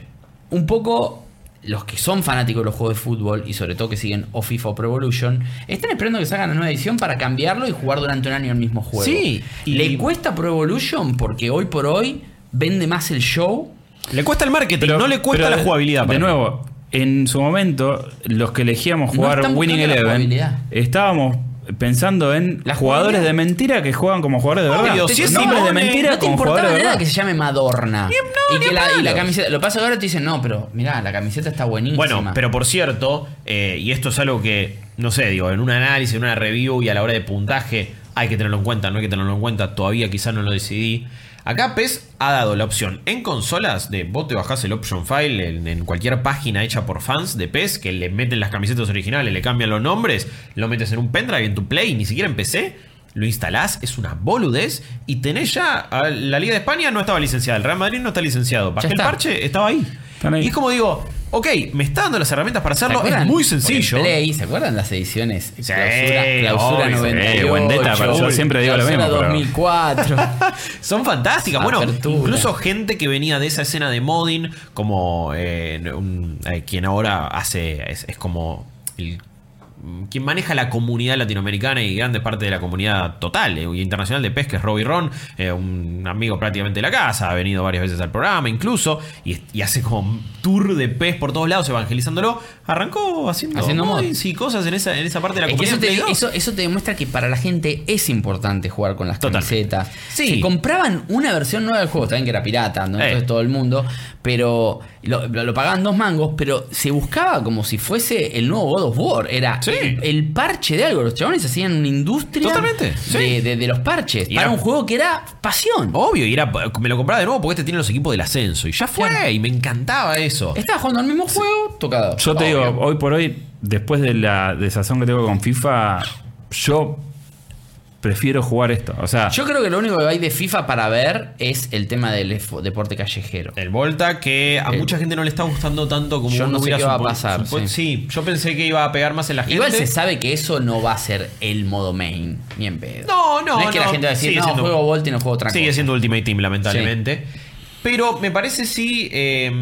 un poco los que son fanáticos de los juegos de fútbol y sobre todo que siguen o FIFA o Pro Evolution, están esperando que salgan la nueva edición para cambiarlo y jugar durante un año el mismo juego. Sí, y- Le cuesta Pro Evolution porque hoy por hoy vende más el show. Le cuesta el marketing, no le cuesta pero la jugabilidad. De nuevo, en su momento, los que elegíamos No jugar Winning Eleven, estábamos pensando en La jugadores de mentira que juegan como jugadores de verdad. Obvio, si es Nombres de mentira no te como importaba nada verdad. que se llame Madorna. no, y, que la, y la palos. camiseta. Lo pasa ahora te dicen, no, pero mirá, la camiseta está buenísima. Bueno, pero por cierto, eh, y esto es algo que, no sé, digo, en un análisis, en una review y a la hora de puntaje hay que tenerlo en cuenta, no hay que tenerlo en cuenta, todavía quizás no lo decidí. Acá PES ha dado la opción en consolas de vos te bajás el option file en, en cualquier página hecha por fans de PES que le meten las camisetas originales, le cambian los nombres, lo metes en un pendrive en tu Play, ni siquiera en PC. Lo instalás, es una boludez y tenés ya. La Liga de España no estaba licenciada, el Real Madrid no está licenciado. Bajé el parche, estaba ahí. Ahí. Y es como digo, ok, me está dando las herramientas para ¿Se hacerlo, es muy sencillo. Play, ¿se acuerdan las ediciones? Sí, clausura clausura obvio, 98. eh, Vendetta, pero yo siempre digo lo mismo, pero- 2004. Son fantásticas. Bueno, Apertura. incluso gente que venía de esa escena de modding, como eh, un- eh, quien ahora hace, es, es como el quien maneja la comunidad latinoamericana y grande parte de la comunidad total y internacional de pesca es Robbie Ron, eh, un amigo prácticamente de la casa, ha venido varias veces al programa incluso, y, y hace como un tour de pez por todos lados evangelizándolo. Arrancó haciendo, Haciendo mods y cosas en esa, en esa parte de la Es comunidad. eso, te, Play 2. eso, eso te demuestra que para la gente es importante jugar con las camisetas. Sí. Se compraban una versión nueva del juego, también que era pirata, no Eh. entonces todo el mundo, pero lo, lo- lo pagaban dos mangos, pero se buscaba como si fuese el nuevo God of War. Era Sí. el, el parche de algo. Los chabones hacían una industria Totalmente, sí. de, de- de los parches. Y para era- un juego que era pasión. Obvio, y era, me lo compraba de nuevo porque este tiene los equipos del ascenso. Y ya fue, Claro. y me encantaba eso. Estaba jugando al mismo juego, tocado. Yo te Obvio. digo, hoy por hoy, después de la desazón que tengo con FIFA, yo prefiero jugar esto. O sea, Yo creo que lo único que hay de FIFA para ver es el tema del deporte callejero. El Volta que a El- mucha gente no le está gustando tanto como Yo uno no sé hubiera qué va a supo- pasar, supo- sí. sí. yo pensé que iba a pegar más en la gente. Igual se sabe que eso no va a ser el modo main, ni en pedo. No, no, No es que la no. gente va a decir, Sigue no, siendo- juego Volt y no juego otra Sigue cosa. siendo Ultimate Team, lamentablemente. Pero me parece sí. eh,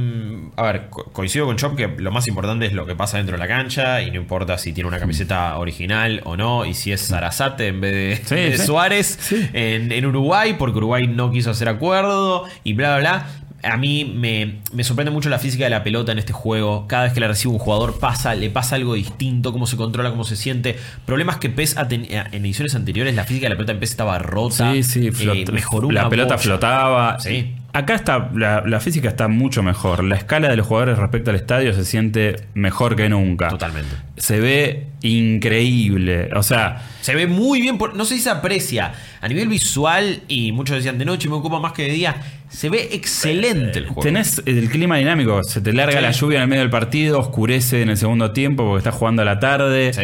a ver, co- coincido con Chop que lo más importante es lo que pasa dentro de la cancha. Y no importa si tiene una camiseta original o no. Y si es Sarasate en vez de, Sí, de sí. Suárez Sí. en, en Uruguay, porque Uruguay no quiso hacer acuerdo. Y bla, bla, bla. A mí me, me sorprende mucho la física de la pelota en este juego. Cada vez que la recibe un jugador pasa, le pasa algo distinto, cómo se controla, cómo se siente. Problemas que PES ten- en ediciones anteriores, la física de la pelota en PES estaba rota. Sí, sí, Eh, mejoró la pelota bocha. flotaba. Sí. Acá está, la, la física está mucho mejor. La escala de los jugadores respecto al estadio se siente mejor que nunca. Totalmente. Se ve increíble. O sea, Se ve muy bien, por- no sé si se aprecia a nivel visual y muchos decían de noche me ocupa más que de día. Se ve excelente el juego. tenés el clima dinámico. Se te larga Sí. la lluvia en el medio del partido, oscurece en el segundo tiempo porque estás jugando a la tarde. Sí.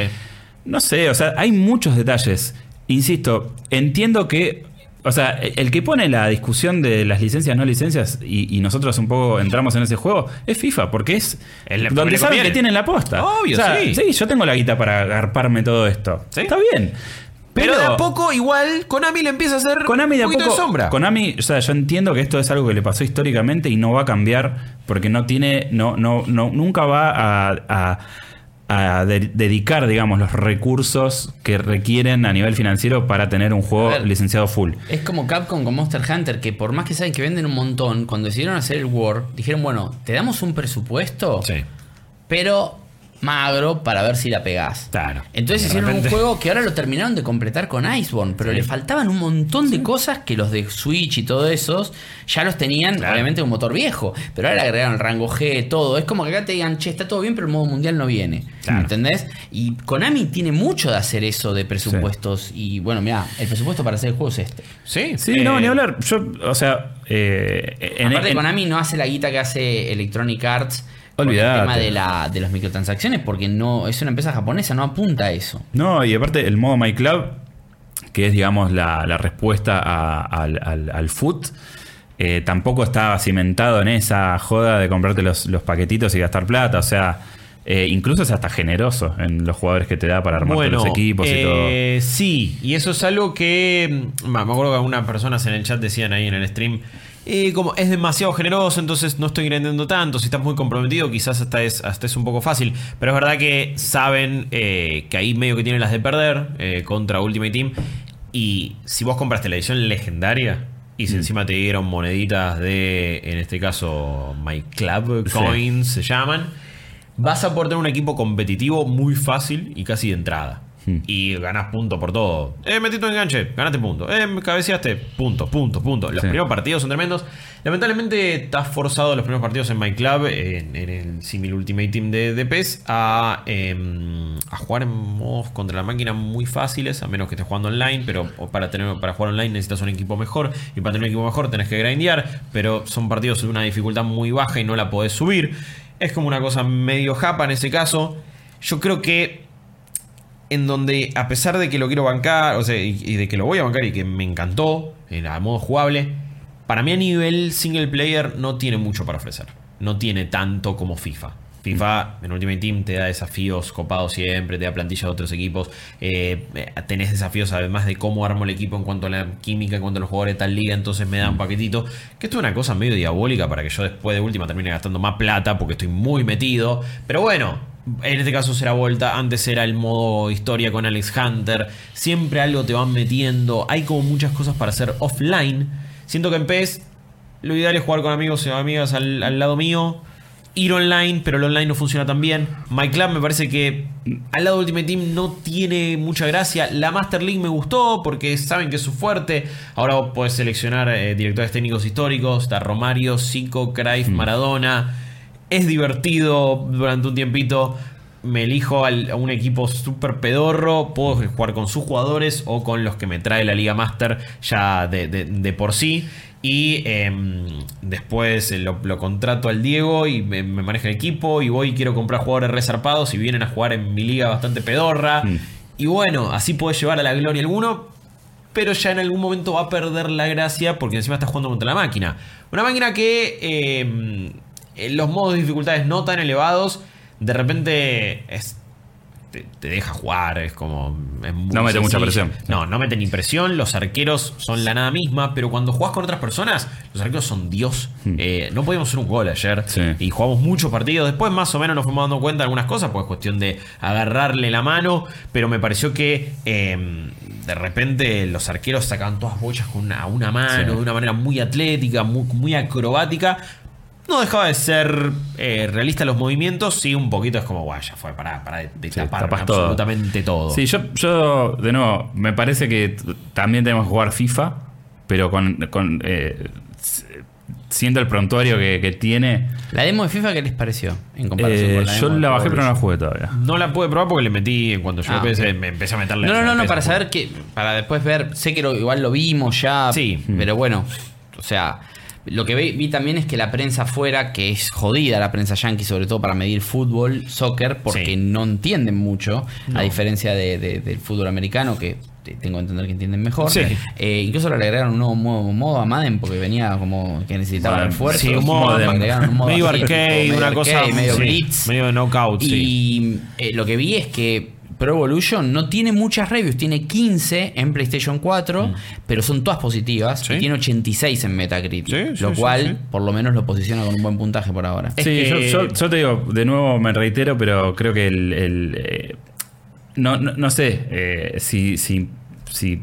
No sé, o sea, hay muchos detalles. Insisto, entiendo que. O sea, el que pone la discusión de las licencias, no licencias, y, y nosotros un poco entramos en ese juego, es FIFA, porque es El- donde saben conviene. que tienen la posta. Obvio, O sea, sí. yo tengo la guita para agarparme todo esto. Sí. Está bien. Pero, de a poco, igual, Konami le empieza a hacer Konami de a un poquito poco. de sombra. Konami, o sea, yo entiendo que esto es algo que le pasó históricamente y no va a cambiar porque no tiene, no, no, no, nunca va a, a- a de- dedicar, digamos, los recursos que requieren a nivel financiero para tener un juego A ver. licenciado full. Es como Capcom con Monster Hunter, que por más que saben que venden un montón, cuando decidieron hacer el War, dijeron, bueno, te damos un presupuesto, Sí. pero magro para ver si la pegás. Claro. Entonces De hicieron repente- un juego que ahora lo terminaron de completar con Iceborne, pero le faltaban un montón de cosas que los de Switch y todo esos ya los tenían, Claro. obviamente un motor viejo, pero ahora le agregaron el rango G, todo. Es como que acá te digan, che, está todo bien, pero el modo mundial no viene. Claro. ¿Entendés? Y Konami tiene mucho de hacer eso de presupuestos. Y bueno, mira, el presupuesto para hacer el juego es este. Sí, Sí, eh, no, ni hablar. Yo, o sea, eh, en, Aparte, en- Konami no hace la guita que hace Electronic Arts. Con el tema de, la, de las microtransacciones, porque no es una empresa japonesa, no apunta a eso. No, y aparte el modo My Club, que es, digamos, la, la respuesta a- al, al, al foot, eh, tampoco está cimentado en esa joda de comprarte los, los paquetitos y gastar plata. O sea, eh, incluso es hasta generoso en los jugadores que te da para armar Bueno, los equipos y todo. eh, sí, y eso es algo que mm, me acuerdo que algunas personas en el chat decían ahí en el stream. Eh, como es demasiado generoso, entonces no estoy entendiendo tanto. Si estás muy comprometido, quizás hasta es, hasta es un poco fácil. Pero es verdad que saben eh, que ahí medio que tienen las de perder eh, contra Ultimate Team. Y si vos compraste la edición legendaria y si encima te dieron moneditas de, en este caso, My Club Sí. Coins se llaman, vas a poder tener un equipo competitivo muy fácil y casi de entrada. Hmm. Y ganás punto por todo. Eh, metiste un enganche, ganaste punto. Eh, cabeceaste, punto, punto, punto. Los Sí. primeros partidos son tremendos. Lamentablemente estás forzado los primeros partidos en My Club, en, en el Simil Ultimate Team de, de PES, a, em, a jugar en modos contra la máquina muy fáciles, a menos que estés jugando online. Pero para, tener, para jugar online necesitas un equipo mejor. Y para tener un equipo mejor tenés que grindear. Pero son partidos de una dificultad muy baja y no la podés subir. Es como una cosa medio japa en ese caso. Yo creo que en donde a pesar de que lo quiero bancar, o sea, y, y de que lo voy a bancar y que me encantó, en a modo jugable, para mí a nivel single player no tiene mucho para ofrecer. No tiene tanto como FIFA. FIFA en Ultimate Team te da desafíos copados siempre, te da plantillas de otros equipos, eh, eh, tenés desafíos además de cómo armo el equipo en cuanto a la química, en cuanto a los jugadores de tal liga, entonces me da un paquetito, que esto es una cosa medio diabólica para que yo después de última termine gastando más plata porque estoy muy metido, pero bueno, en este caso será vuelta. Antes era el modo historia con Alex Hunter. Siempre algo te van metiendo. Hay como muchas cosas para hacer offline. Siento que en PES lo ideal es jugar con amigos y amigas al, al lado mío. Ir online, pero el online no funciona tan bien. My Club me parece que al lado de Ultimate Team no tiene mucha gracia. La Master League me gustó porque saben que es su fuerte. Ahora podés seleccionar eh, directores técnicos históricos. Está Romario, Zico, Cruyff, Maradona. Es divertido durante un tiempito. Me elijo al- a un equipo súper pedorro. Puedo jugar con sus jugadores o con los que me trae la Liga Master ya de, de- de por sí. Y em, después eh, lo, lo contrato al Diego y me, me maneja el equipo. Y voy y quiero comprar jugadores resarpados y vienen a jugar en mi liga bastante pedorra. Mm. Y bueno, así puedes llevar a la gloria alguno pero ya en algún momento va a perder la gracia porque encima está jugando contra la máquina. Una máquina que eh, en los modos de dificultades no tan elevados, de repente es- te, te deja jugar, es como... es No mete mucha sencillo. presión. No, no mete ni presión, los arqueros son la nada misma, pero cuando jugás con otras personas, los arqueros son Dios. Eh, no podíamos hacer un gol ayer Sí. y jugamos muchos partidos. Después más o menos nos fuimos dando cuenta de algunas cosas, pues es cuestión de agarrarle la mano, pero me pareció que eh, de repente los arqueros sacaban todas bochas con una, a una mano, Sí. de una manera muy atlética, muy, muy acrobática. No dejaba de ser eh, realista los movimientos, sí, un poquito es como, guay, ya fue, para, para de, de Sí, tapar todo. absolutamente todo. Sí, yo, yo, de nuevo, me parece que también tenemos que jugar FIFA, pero con. con, eh, siendo el prontuario que, que tiene. La demo de FIFA, ¿qué les pareció? En comparación eh, con la yo demo de la bajé, pero no la jugué todavía. No la pude probar porque le metí, cuando yo Ah, empecé, me empecé a meterle No, no, no, no, para saber que. Para después ver. Sé que lo- igual lo vimos ya. Sí. Pero bueno. O sea. Lo que vi, vi también es que la prensa afuera, que es jodida la prensa yankee, sobre todo para medir fútbol, soccer, porque Sí. no entienden mucho, No. a diferencia de- de- del fútbol americano, que te- tengo que entender que entienden mejor. Sí. Eh, incluso le agregaron un nuevo modo, modo a Madden, porque venía como que necesitaba Modem. refuerzos. Sí, un y modo medio arcade, una cosa medio sí, blitz. medio de knockout, sí. Y eh, lo que vi es que Pro Evolution no tiene muchas reviews, tiene 15 en PlayStation 4, pero son todas positivas Mm. Sí. y tiene 86 en Metacritic, Sí, sí, lo sí, cual sí. por lo menos lo posiciona con un buen puntaje por ahora. Es sí, que- yo, yo- yo te digo, de nuevo me reitero, pero creo que el. el, eh, no, no, no sé eh, si, si, si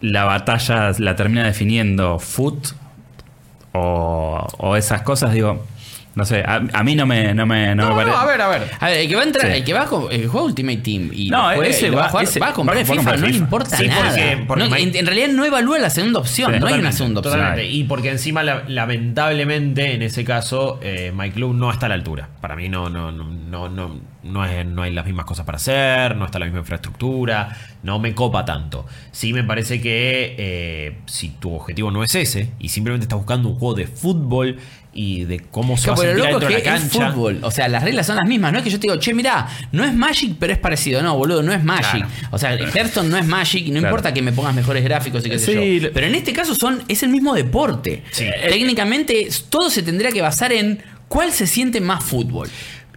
la batalla la termina definiendo Foot o, o esas cosas, digo. No sé, a, a mí no me, no me, no me parece. no, a ver, a ver. A ver, el que va a entrar, Sí. el que va a, el que juega Ultimate Team y No, juega, ese y lo va, va- a jugar, ese va a comprar FIFA, comprar no le FIFA. importa Sí, nada. porque- porque No, Mike- en, en realidad no evalúa la segunda opción, Sí, no hay una segunda opción. totalmente. Y porque encima, la- lamentablemente, en ese caso, eh, My Club no está a la altura. Para mí no, no, no, no, no, no, es- no hay las mismas cosas para hacer, no está la misma infraestructura, no me copa tanto. Sí me parece que eh, si tu objetivo no es ese y simplemente estás buscando un juego de fútbol y de cómo se Claro, va a sentir dentro es de la que es cancha. fútbol. O sea, las reglas son las mismas. No es que yo te digo, che, mirá, no es Magic, pero es parecido. No, boludo, no es Magic. Claro. O sea, Hearthstone no es Magic no Claro. importa que me pongas mejores gráficos y qué sé Sí, yo. Pero en este caso son, es el mismo deporte. Sí. Técnicamente, todo se tendría que basar en cuál se siente más fútbol.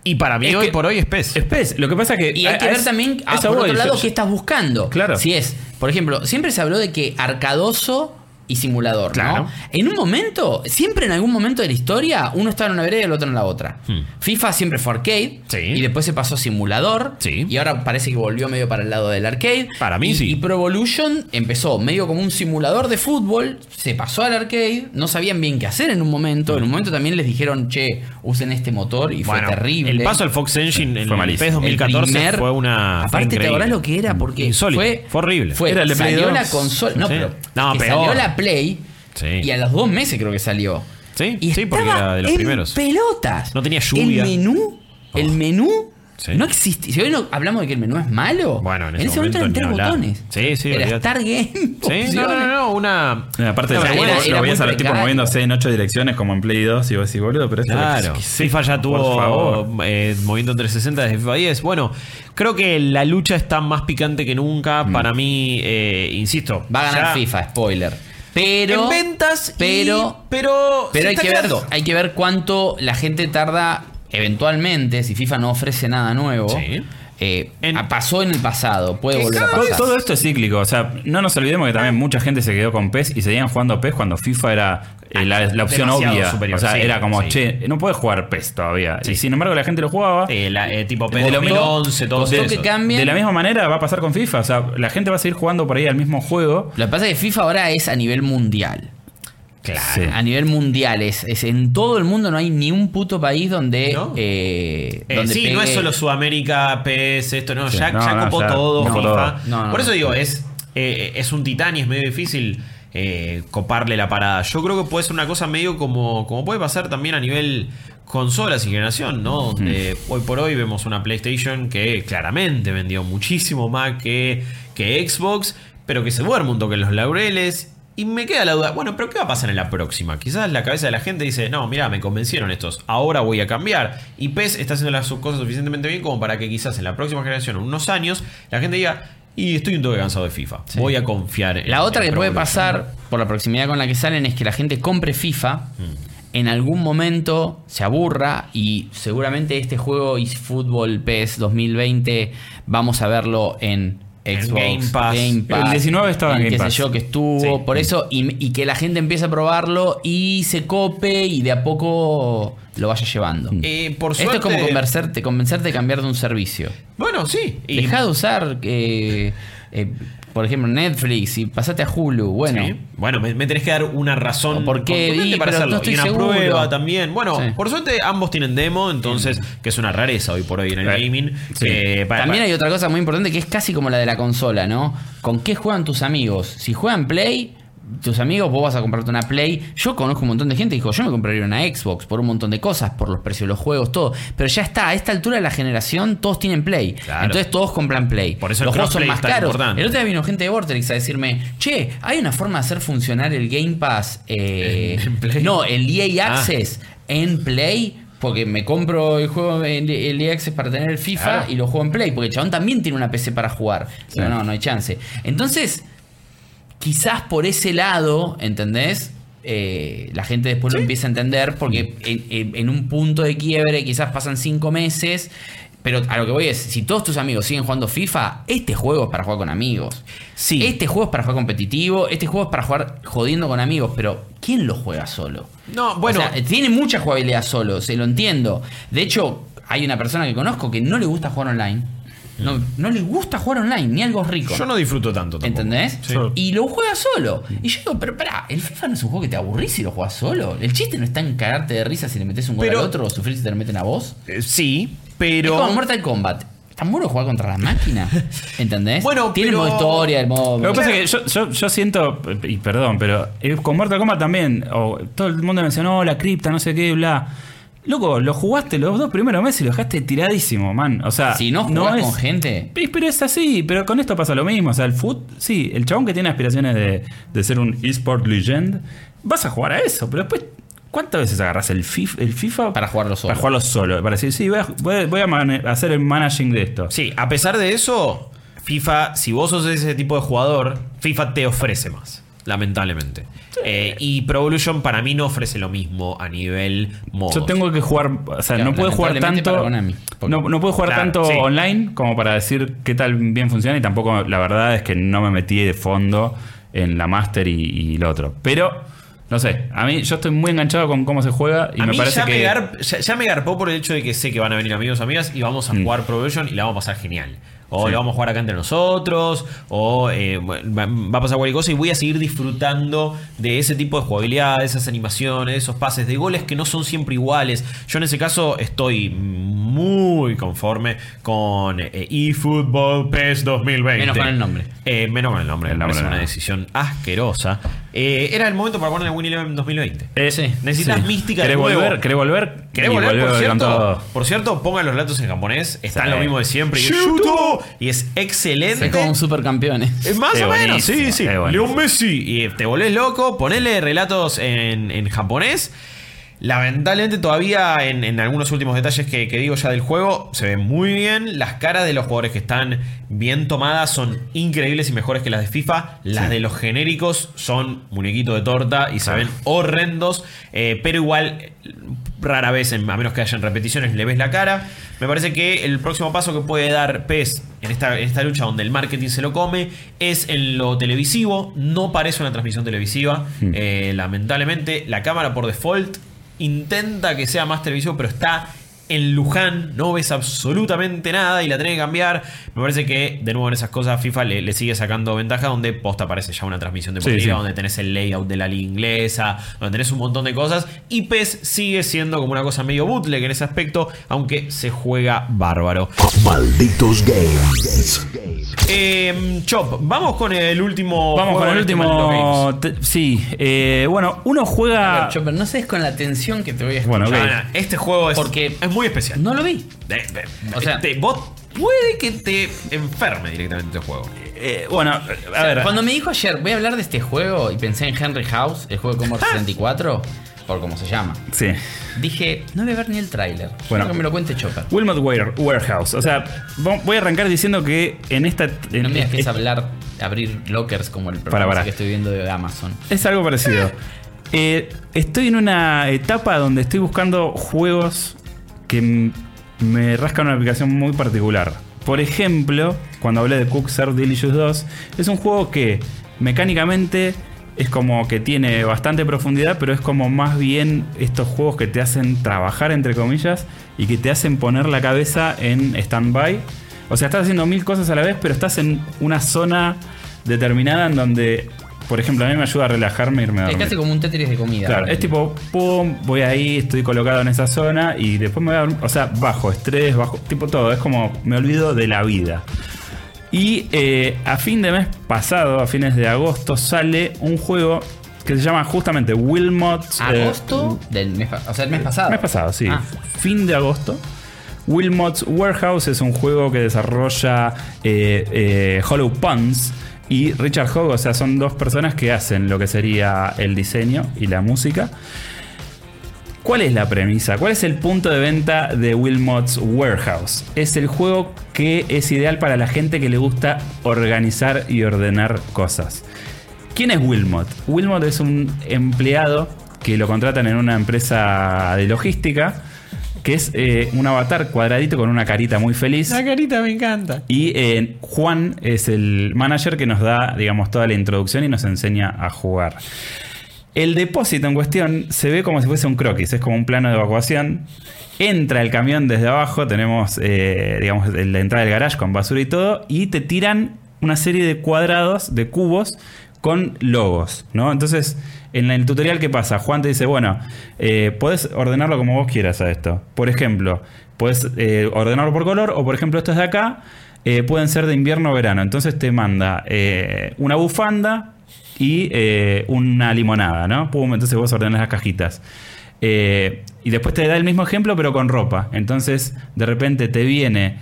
Y para mí Es hoy que- por hoy es PES. Es PES. Lo que pasa es que. Y hay a- que a ver es- también, ah, esa por otro lado, qué estás buscando. Claro. Si es, por ejemplo, siempre se habló de que arcadoso y simulador, Claro. ¿no? En un momento, siempre en algún momento de la historia, uno estaba en una vereda y el otro en la otra. Hmm. FIFA siempre fue arcade Sí. y después se pasó a simulador Sí. y ahora parece que volvió medio para el lado del arcade. Para mí Y- sí. Y Pro Evolution empezó medio como un simulador de fútbol, se pasó al arcade, no sabían bien qué hacer en un momento. En un momento también les dijeron, che, usen este motor y Bueno, fue terrible. El paso al Fox Engine en Fue el malísimo. PES 2014 El primer- fue una. fue Aparte, ¿te acordás lo que era? Porque fue, fue horrible. Fue, Era el salió 2. la consola. No, Sí. pero. No, peor. salió la Play. Sí. Y a los dos meses creo que salió. Sí, y sí, porque era de los en primeros. pelotas. No tenía lluvia. El menú. El Oh. menú. Sí. No existe. Si hoy no hablamos de que el menú es malo. Bueno, en ese ese momento eran momento tres ni hablar. botones. Sí, sí, Era. Start Game. Sí, no, no, no, no, una. Eh, Aparte No, de pero lo, era- lo era veías a los tipos moviéndose en ocho direcciones como en Play 2 y vos decís, boludo, pero esto Claro, ¿qué es esto? FIFA ya Por tuvo favor. eh, movimiento 360 desde FIFA 10. Bueno, creo que la lucha está más picante que nunca. Para mí, eh, insisto. Va a ganar ya- FIFA, spoiler. Pero. en ventas, y- pero. pero, Pero hay que, ver, hay que ver cuánto la gente tarda eventualmente, si FIFA no ofrece nada nuevo. Sí. Eh, En- pasó en el pasado, puede volver a pasar. todo esto es cíclico, o sea, no nos olvidemos que también mucha gente se quedó con PES y seguían jugando PES cuando FIFA era eh, la, la opción obvia. superior, o sea, sí, era como, sí. che, no puedes jugar PES todavía. Y sin embargo la gente lo jugaba. La- eh, tipo PES De lo mismo- 2011, todo eso. que cambien. De la misma manera va a pasar con FIFA, o sea, la gente va a seguir jugando por ahí al mismo juego. Lo que pasa es que FIFA ahora es a nivel mundial. Claro. Sí. A nivel mundial. Es, es en todo el mundo no hay ni un puto país donde. ¿No? eh, Eh, donde sí, no es solo Sudamérica, PES, esto, no, Sí, ya, no, ya no, copó ya todo FIFA. todo. No, no, Por eso digo, es, eh, es un titán y es medio difícil eh, coparle la parada. Yo creo que puede ser una cosa medio como, como puede pasar también a nivel consolas y generación, ¿no? Donde hoy por hoy vemos una PlayStation que claramente vendió muchísimo más que, que Xbox, pero que se duerme un toque en los laureles. Y me queda la duda, bueno, pero ¿qué va a pasar en la próxima? Quizás la cabeza de la gente dice, no, mira, me convencieron estos, ahora voy a cambiar. Y PES está haciendo las cosas suficientemente bien como para que quizás en la próxima generación, en unos años, la gente diga, y estoy un toque cansado de FIFA, voy a confiar en La otra en que puede Evolution". pasar, por la proximidad con la que salen, es que la gente compre FIFA, Mm. en algún momento se aburra y seguramente este juego eFootball PES 2020 vamos a verlo En Xbox, Game Pass. El 19 estaba en Game qué sé Pass. yo, que estuvo, Sí. por eso, y, y que la gente empiece a probarlo y se cope y de a poco lo vaya llevando. Eh, por Esto es como convencerte, convencerte de cambiar de un servicio. Bueno, sí. y- Deja de usar, eh, eh, por ejemplo, Netflix y pasate a Hulu. Bueno, Sí. Bueno, me, me tenés que dar una razón ¿O por qué? Y, para hacerlo. no estoy y una seguro. prueba también. Bueno, Sí. por suerte ambos tienen demo, entonces, que es una rareza hoy por hoy en el Eh, gaming. sí. Eh, pa- También hay otra cosa muy importante que es casi como la de la consola, ¿no? ¿Con qué juegan tus amigos? Si juegan Play, tus amigos, vos vas a comprarte una Play. Yo conozco un montón de gente que dijo, yo me compraría una Xbox por un montón de cosas, por los precios de los juegos, todo. Pero ya está, a esta altura de la generación todos tienen Play. Claro. Entonces todos compran Play. Por eso los juegos son más caros. importante. El otro día vino gente de Vortex a decirme, che, hay una forma de hacer funcionar el Game Pass. eh, ¿En- en Play? No, el EA Ah. Access en Play. Porque me compro el juego el, el EA Access para tener el FIFA Claro. y lo juego en Play. Porque el chabón también tiene una PC para jugar. Pero no, no hay chance. Entonces, quizás por ese lado, ¿entendés? Eh, la gente después lo empieza a entender porque en, en- en un punto de quiebre quizás pasan cinco meses. Pero a lo que voy es, si todos tus amigos siguen jugando FIFA, este juego es para jugar con amigos. Sí. Este juego es para jugar competitivo, este juego es para jugar jodiendo con amigos, pero ¿quién lo juega solo? No, bueno. O sea, tiene mucha jugabilidad solo, se lo entiendo. De hecho, hay una persona que conozco que no le gusta jugar online. No, no le gusta jugar online, ni algo rico. Yo no disfruto tanto tampoco. ¿Entendés? Sí. Y lo juega solo. Y yo digo, pero pará, el FIFA no es un juego que te aburrís si lo juegas solo. El chiste no está en cagarte de risa si le metes un gol Pero- al otro o sufrir si te lo meten a vos. Eh, sí, Es pero. como Mortal Kombat. ¿Tan bueno jugar contra la máquina? ¿Entendés? Bueno, Tiene pero- el modo historia, el modo. Lo que pasa es que yo, yo, yo siento, y perdón, pero eh, con Mortal Kombat también, o todo el mundo mencionó la cripta, no sé qué, bla. Loco, lo jugaste los dos primeros meses y lo dejaste tiradísimo, man. O sea, Si no jugás es, con gente. Pero es así, pero con esto pasa lo mismo. O sea, el foot, sí, el chabón que tiene aspiraciones de, de ser un eSport legend, vas a jugar a eso, pero después. ¿Cuántas veces agarras el FIFA, el FIFA Para jugarlo solo. Para jugarlo solo. Para decir, sí, voy a, voy a- hacer el managing de esto. Sí, a pesar de eso, FIFA, si vos sos ese tipo de jugador, FIFA te ofrece más, lamentablemente. Eh, y Pro Evolution para mí no ofrece lo mismo a nivel modo. Yo tengo que jugar, o sea, Claro, no puedo jugar tanto. para Konami, porque- No, no puedo jugar Claro, tanto sí. online como para decir qué tal bien funciona. Y tampoco, la verdad es que no me metí de fondo en la Master y, y lo otro. Pero, no sé, a mí yo estoy muy enganchado con cómo se juega y a me mí parece ya, que. me gar- ya, ya me garpó por el hecho de que sé que van a venir amigos amigas y vamos a Mm. jugar Pro Evolution y la vamos a pasar genial. O Sí. lo vamos a jugar acá entre nosotros, o eh, va, a pasar cualquier cosa y voy a seguir disfrutando de ese tipo de jugabilidad, de esas animaciones, de esos pases, de goles que no son siempre iguales. Yo en ese caso estoy muy conforme con eh, eFootball PES 2020. Menos con el nombre. Eh, menos con el nombre, me nombre parece una decisión asquerosa. Eh, era el momento para poner el Win Eleven 2020. Eh, Sí. Necesitas mística de ¿Querés nuevo. volver? ¿Querés volver? ¿Querés volver, por cierto? Por cierto, pongan los relatos en japonés. Están Sí. lo mismo de siempre. Y Shuto. Y es excelente. Es como un supercampeones. Eh, Más o menos, sí, sí. Leon Messi. Y te volvés loco, ponele relatos en, en japonés. Lamentablemente todavía en, en algunos últimos detalles que, que digo ya del juego se ve muy bien. Las caras de los jugadores que están bien tomadas son increíbles y mejores que las de FIFA. Las Sí. de los genéricos son muñequitos de torta y se ven horrendos. eh, pero igual rara vez, a menos que hayan repeticiones, le ves la cara. Me parece que el próximo paso que puede dar PES en esta, en esta lucha donde el marketing se lo come es en lo televisivo. No parece una transmisión televisiva. Hmm. Eh, lamentablemente, la cámara por default intenta que sea más televisivo, pero está en Luján, no ves absolutamente nada y la tenés que cambiar. Me parece que, de nuevo, en esas cosas FIFA le, le sigue sacando ventaja donde posta parece ya una transmisión deportiva, Sí, sí. donde tenés el layout de la liga inglesa, donde tenés un montón de cosas. Y PES sigue siendo como una cosa medio bootleg en ese aspecto, aunque se juega bárbaro. Malditos Games. Eh, Chop, vamos con el último. Vamos con el este último. Sí, eh, bueno, uno juega. ver, Chopper, no sé es con la atención que te voy a Bueno, escuchar. ok. Ah, nah, Este juego es, Porque- es muy especial. No lo vi. De- de- O sea- te- vos puede que te enferme directamente el juego. eh, bueno, a O sea, ver. Cuando me dijo ayer, voy a hablar de este juego y pensé en Henry House, el juego de Commodore 64, por cómo se llama. Sí. Dije, no voy a ver ni el tráiler. Bueno. Que me lo cuente Chopper. Wilmot Ware- Warehouse. O sea, vo- voy a arrancar diciendo que en esta. en- No me dejes es, hablar, abrir lockers como el Para, programa para. que estoy viendo de Amazon. es algo parecido. Eh, estoy en una etapa donde estoy buscando juegos que me rascan una aplicación muy particular. Por ejemplo, cuando hablé de Cookser Delicious 2, es un juego que mecánicamente es como que tiene bastante profundidad, pero es como más bien estos juegos que te hacen trabajar, entre comillas, y que te hacen poner la cabeza en stand-by. O sea, estás haciendo mil cosas a la vez, pero estás en una zona determinada en donde, por ejemplo, a mí me ayuda a relajarme irme a Es dormir. casi como un Tetris de comida. Claro, es tipo, pum, voy ahí, estoy colocado en esa zona y después me voy a dormir. O sea, bajo estrés, bajo, tipo todo. Es como, me olvido de la vida. Y eh, a fin de mes pasado, a fines de agosto, sale un juego que se llama justamente Wilmot. eh, Agosto del mes, o sea, el mes pasado. mes pasado, sí. Ah. Fin de agosto. Wilmot's Warehouse es un juego que desarrolla eh, Hollow Puns y Richard Hogg, o sea, son dos personas que hacen lo que sería el diseño y la música. ¿Cuál es la premisa? ¿Cuál es el punto de venta de Wilmot's Warehouse? Es el juego que es ideal para la gente que le gusta organizar y ordenar cosas. ¿Quién es Wilmot? Wilmot es un empleado que lo contratan en una empresa de logística, que es eh, un avatar cuadradito con una carita muy feliz. carita me encanta. Y eh, Juan es el manager que nos da, digamos, toda la introducción y nos enseña a jugar. El depósito en cuestión se ve como si fuese un croquis, es como un plano de evacuación. Entra el camión desde abajo, tenemos, eh, digamos, la entrada del garage con basura y todo, y te tiran una serie de cuadrados, de cubos, con logos, ¿no? Entonces, en el tutorial, ¿qué pasa? Juan te dice, bueno, eh, puedes ordenarlo como vos quieras a esto. Por ejemplo, puedes eh, ordenarlo por color, o por ejemplo, estos de acá, eh, pueden ser de invierno o verano. Entonces te manda eh, una bufanda y una limonada, ¿no? Pum, entonces vos ordenás las cajitas. Y después te da el mismo ejemplo, pero con ropa. Entonces, de repente te viene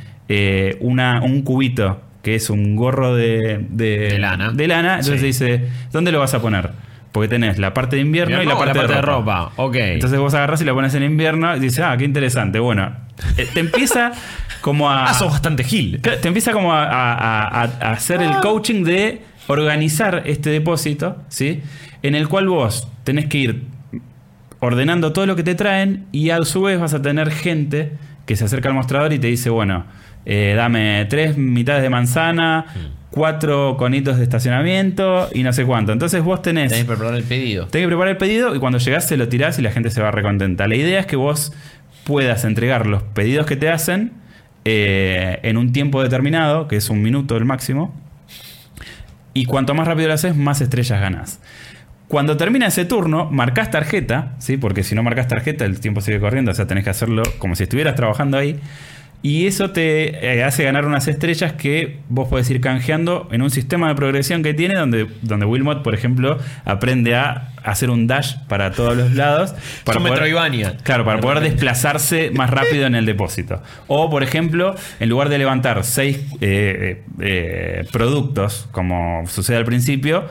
una, un cubito que es un gorro de, De lana. De lana. Entonces Sí. dice, ¿dónde lo vas a poner? Porque tenés la parte de invierno, y la parte, de de, ropa. Ok. Entonces vos agarrás y la pones en invierno y dices, ah, qué interesante. Bueno, eh, te empieza como a. ah, sos bastante gil. Te empieza como a, a- a- a hacer Ah. el coaching de organizar este depósito, ¿sí? En el cual vos tenés que ir ordenando todo lo que te traen y a su vez vas a tener gente que se acerca al mostrador y te dice, bueno, eh, dame tres mitades de manzana, cuatro conitos de estacionamiento y no sé cuánto. Entonces vos tenés... Tenés que preparar el pedido. Tenés que preparar el pedido y cuando llegás se lo tirás y la gente se va recontenta. La idea es que vos puedas entregar los pedidos que te hacen eh, en un tiempo determinado, que es un minuto el máximo. Y cuanto más rápido lo haces, más estrellas ganás. Cuando termina ese turno, marcas tarjeta, ¿sí? porque si no marcas tarjeta, el tiempo sigue corriendo, o sea, tenés que hacerlo como si estuvieras trabajando ahí. Y eso te eh, hace ganar unas estrellas que vos podés ir canjeando en un sistema de progresión que tiene, donde, donde Wilmot, por ejemplo, aprende a hacer un dash para todos los lados. Para Son Metroidvania. Claro, para poder desplazarse más rápido en el depósito. O, por ejemplo, en lugar de levantar seis eh, eh, productos, como sucede al principio,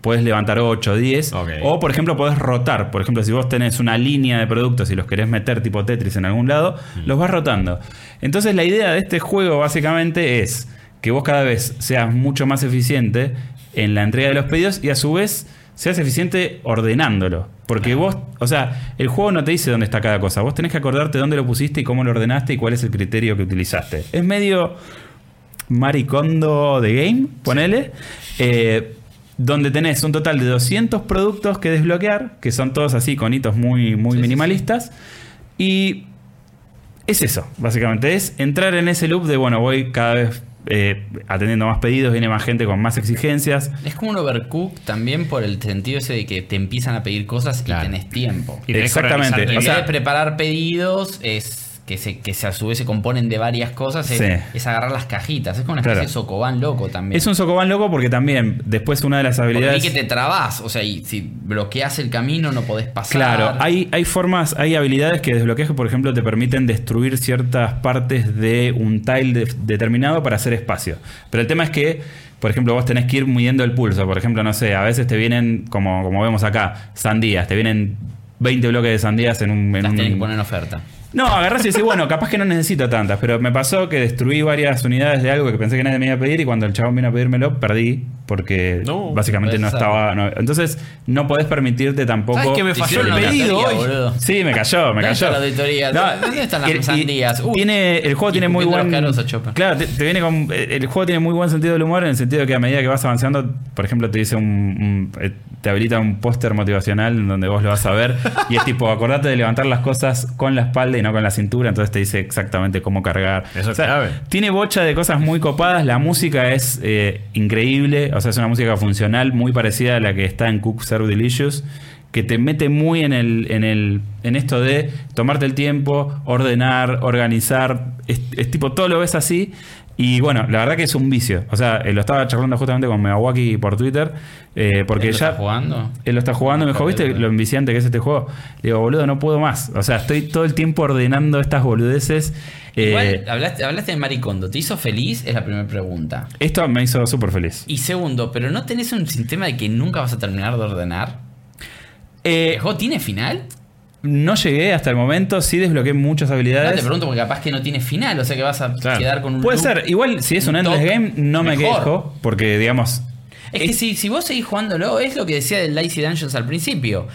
puedes levantar 8 o 10. Ok. O, por ejemplo, podés rotar. Por ejemplo, si vos tenés una línea de productos y los querés meter tipo Tetris en algún lado, los vas rotando. Entonces, la idea de este juego básicamente es que vos cada vez seas mucho más eficiente en la entrega de los pedidos y a su vez seas eficiente ordenándolo. Porque vos, o sea, el juego no te dice dónde está cada cosa. Vos tenés que acordarte dónde lo pusiste y cómo lo ordenaste y cuál es el criterio que utilizaste. Es medio maricondo de game, ponele. eh, donde tenés un total de 200 productos que desbloquear, que son todos así con hitos muy, muy Sí, sí, minimalistas. Y es eso, básicamente. Es entrar en ese loop de, bueno, voy cada vez eh, atendiendo más pedidos, viene más gente con más exigencias. Es como un overcook también por el sentido ese de que te empiezan a pedir cosas Claro. y tenés tiempo. Y tenés Exactamente. O sea, preparar pedidos, es que se, que se a su vez se componen de varias cosas, es, Sí. es agarrar las cajitas. Es como una especie Claro. de socobán loco también. Es un socoban loco porque también después una de las Porque habilidades... que te trabas, o sea, y si bloqueas el camino no podés pasar. Claro, hay, hay formas, hay habilidades que desbloqueas que, por ejemplo, te permiten destruir ciertas partes de un tile de- determinado para hacer espacio. Pero el tema es que, por ejemplo, vos tenés que ir midiendo el pulso. Por ejemplo, no sé, a veces te vienen, como, como vemos acá, sandías. Te vienen 20 bloques de sandías en un... en Las un- tenés que poner en oferta. No, agarrás y decís, bueno, capaz que no necesito tantas, pero me pasó que destruí varias unidades de algo que pensé que nadie me iba a pedir y cuando el chabón vino a pedírmelo, perdí porque No, básicamente no estaba... no- entonces, no podés permitirte tampoco... ¿Sabes que me falló el pedido hoy? boludo. Sí, me cayó, me ¿Dónde cayó. está la auditoría? ¿Dónde están las y- y sandías? Uh, tiene, el juego tiene muy buen. Claro, te, te viene con. El juego tiene muy buen sentido del humor en el sentido de que a medida que vas avanzando, por ejemplo, te dice un. un- eh, te habilita un póster motivacional en donde vos lo vas a ver. y es tipo, acordate de levantar las cosas con la espalda y no con la cintura. Entonces te dice exactamente cómo cargar. Eso es clave. Tiene bocha de cosas muy copadas. La música es eh, increíble. O sea, es una música funcional muy parecida a la que está en Cook Serve Delicious. Que te mete muy en el, en el. en esto de tomarte el tiempo, ordenar, organizar. Es, es tipo, todo lo ves así. Y bueno, la verdad que es un vicio. O sea, eh, lo estaba charlando justamente con Megawaki por Twitter. eh, porque ¿Él lo ya. está jugando? Él lo está jugando, me dijo, ¿viste lo enviciante que es este juego? Le digo, boludo, no puedo más. O sea, estoy todo el tiempo ordenando estas boludeces. Eh, Igual, hablaste, hablaste de Maricondo. ¿Te hizo feliz? Es la primera pregunta. esto me hizo súper feliz. Y segundo, ¿pero no tenés un sistema de que nunca vas a terminar de ordenar? Eh, ¿El juego tiene final? No llegué hasta el momento, sí desbloqueé muchas No, habilidades. te pregunto porque capaz que no tiene final, o sea que vas a Claro. quedar con un. Puede loop, ser, igual si es un endless top, game, no me quejo, porque digamos. Es que si, si vos seguís jugándolo, es lo que decía del Lazy Dungeons al principio.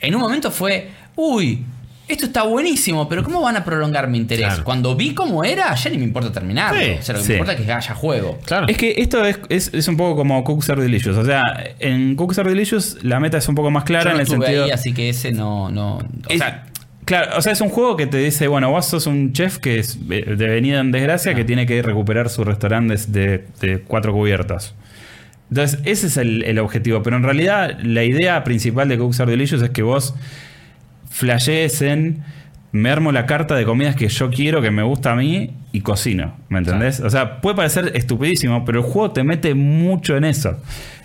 En un momento fue, uy, esto está buenísimo, pero ¿cómo van a prolongar mi interés? Claro. Cuando vi cómo era, ya ni me importa terminarlo. Sí, o sea, lo que sí. me importa es que haya juego. Claro. Es que esto es, es, es un poco como Cooks Are Delicious. O sea, en Cooks Are Delicious la meta es un poco más clara Yo no en el sentido. ahí, así que ese no. no o Es- sea, claro, o sea, es un juego que te dice, bueno, vos sos un chef que es eh, de venida en desgracia que tiene que recuperar su restaurante de, de cuatro cubiertos. Entonces, ese es el, el objetivo. Pero en realidad, la idea principal de Cooks Are Delicious es que vos flashees en me armo la carta de comidas que yo quiero, que me gusta a mí y cocino. ¿Me entendés? O sea, puede parecer estupidísimo, pero el juego te mete mucho en eso.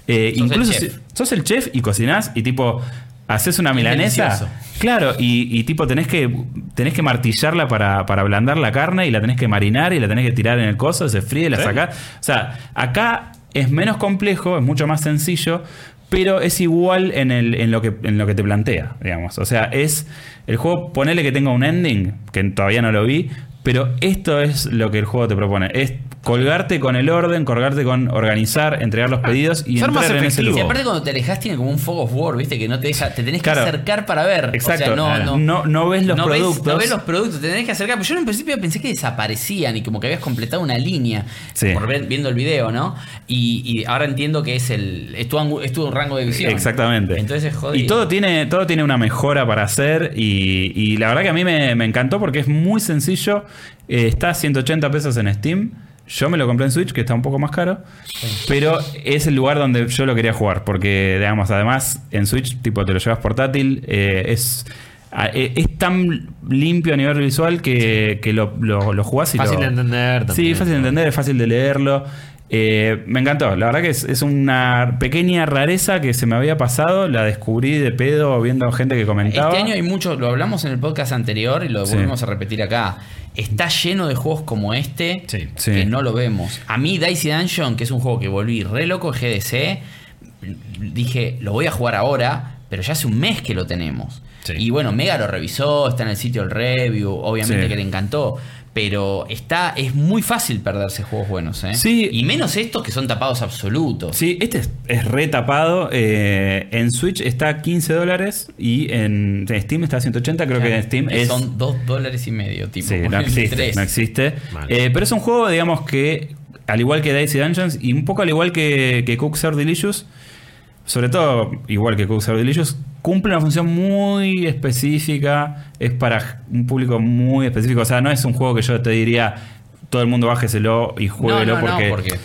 Eh, Sos incluso si sos el chef y cocinás y tipo haces una milanesa. Claro, y, y tipo tenés que tenés que martillarla para, para ablandar la carne y la tenés que marinar y la tenés que tirar en el coso, se fríe y la Sí. sacás. O sea, acá es menos complejo, es mucho más sencillo, pero es igual en, el, en, lo, que, en lo que te plantea, digamos. O sea, es el juego, ponele que tenga un ending, que todavía no lo vi, pero esto es lo que el juego te propone. Es colgarte con el orden, colgarte con organizar, entregar los pedidos y ser más entrar en ese efectivo. y lugar. aparte cuando te alejas tiene como un fog of war, ¿viste? Que no te deja, te tenés que Claro. acercar para ver. Exacto. O sea, no, Claro. no, No- no ves los no productos. no ves los productos, te tenés que acercar. Pero yo en un principio pensé que desaparecían y como que habías completado una línea Sí. por ver- viendo el video, ¿no? Y, y ahora entiendo que es el. Es tu, angu- es tu rango de visión. Exactamente. Entonces es jodido. Y todo tiene, todo tiene una mejora para hacer. Y, y la verdad que a mí me, me encantó porque es muy sencillo. Eh, está a 180 pesos en Steam. Yo me lo compré en Switch, que está un poco más caro. Pero es el lugar donde yo lo quería jugar. Porque, digamos, además en Switch, tipo, te lo llevas portátil. eh, es. a- eh, Es tan limpio a nivel visual que, que lo, lo, lo jugás y Fácil lo- de entender Sí, también. fácil de entender, es fácil de leerlo. Eh, me encantó, la verdad que es, es una pequeña rareza que se me había pasado, la descubrí de pedo viendo gente que comentaba. Este año hay mucho, lo hablamos en el podcast anterior y lo Sí. volvemos a repetir acá. Está lleno de juegos como este Sí. Sí. que no lo vemos. A mí Dicey Dungeon, que es un juego que volví re loco en GDC, dije, lo voy a jugar ahora, pero ya hace un mes que lo tenemos. Sí. Y bueno, Mega lo revisó, está en el sitio el review, obviamente Sí. que le encantó. Pero está, es muy fácil perderse juegos buenos, ¿eh? Sí. Y menos estos que son tapados absolutos. Sí, este es, es re tapado. eh, en Switch está a 15 dólares y en Steam está a 180. Creo que en Steam es. Son dos dólares y medio, tipo. Sí, no existe. No existe. Vale. Eh, pero es un juego, digamos, que al igual que Dicey Dungeons y un poco al igual que, que Cooks Are Delicious, sobre todo igual que Cooks Are Delicious, cumple una función muy específica. Es para un público muy específico. O sea, no es un juego que yo te diría todo el mundo bájeselo y jueguelo No, no, no, porque. porque-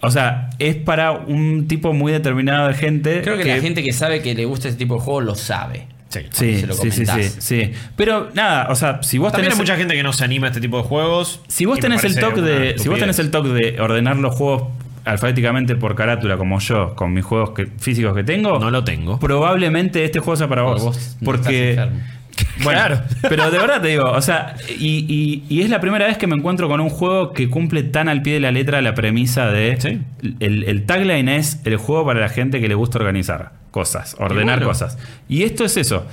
O sea, es para un tipo muy determinado de gente. Creo que, la gente que sabe que le gusta ese tipo de juego lo sabe. Sí. Sí, se lo sí, sí, sí. Pero nada, o sea, si vos También tenés. hay mucha gente que no se anima a este tipo de juegos. Si vos tenés el toque de. Si vos tenés el toque de ordenar los juegos alfabéticamente por carátula, como yo, con mis juegos que- físicos que tengo. No lo tengo. Probablemente este juego sea para vos. porque. Bueno, Claro. pero de verdad te digo, o sea, y, y- y es la primera vez que me encuentro con un juego que cumple tan al pie de la letra la premisa de. Sí. El, el tagline es el juego para la gente que le gusta organizar cosas, ordenar bueno. cosas. Y esto es eso.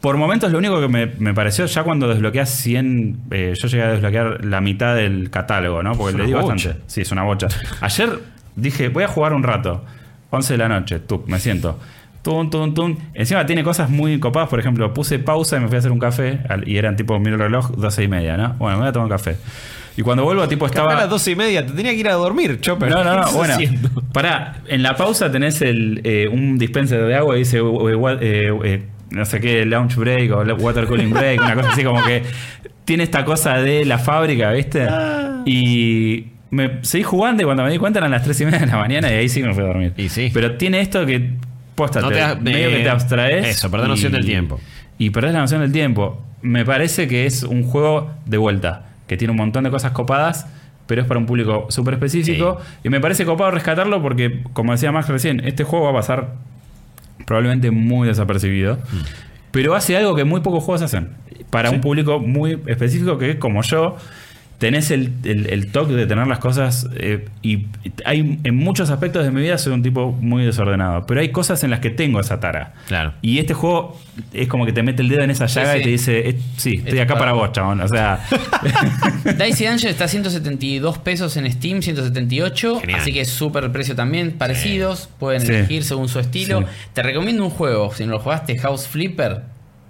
Por momentos lo único que me, me pareció, ya cuando desbloqueas 100, eh, yo llegué a desbloquear la mitad del catálogo, ¿no? Porque le una di bocha. bastante. Sí, es una bocha. Ayer dije, voy a jugar un rato. 11 de la noche, tú, me siento. Tum, tum, tum. Encima tiene cosas muy copadas, por ejemplo, puse pausa y me fui a hacer un café, y eran tipo, miro el reloj, 12 y media, ¿no? Bueno, me voy a tomar un café. Y cuando vuelvo, tipo, Estaba a las doce y media, te tenía que ir a dormir, Chopper. No, no, ¿Qué no. Bueno, haciendo? pará. En la pausa tenés el, eh, un dispenser de agua y dice, eh, what- eh, eh, no sé qué, launch break o water cooling break, una cosa así como que tiene esta cosa de la fábrica, ¿viste? Ah. Y me seguí jugando y cuando me di cuenta eran las 3 y media de la mañana y ahí sí me fui a dormir. Y sí. Pero tiene esto que, posta, No te- te medio eh, que te abstraes. eso, perdés noción del tiempo. Y perdés la noción del tiempo. Me parece que es un juego de vuelta, que tiene un montón de cosas copadas, pero es para un público súper específico. Y me parece copado rescatarlo porque, como decía Max recién, este juego va a pasar probablemente muy desapercibido. Pero hace algo que muy pocos juegos hacen. Para un público muy específico que, como yo, tenés el, el- el toque de tener las cosas. eh, y hay en muchos aspectos de mi vida soy un tipo muy desordenado. Pero hay cosas en las que tengo esa tara. Claro. Y este juego es como que te mete el dedo en esa llaga sí. y te dice: "Eh, Sí, estoy Esto acá para para vos". chabón. O sea, Dicey Dungeon está a 172 pesos en Steam, 178. Genial. Así que es súper precio también, parecidos. Pueden Sí. elegir según su estilo. Sí. Te recomiendo un juego, si no lo jugaste, House Flipper.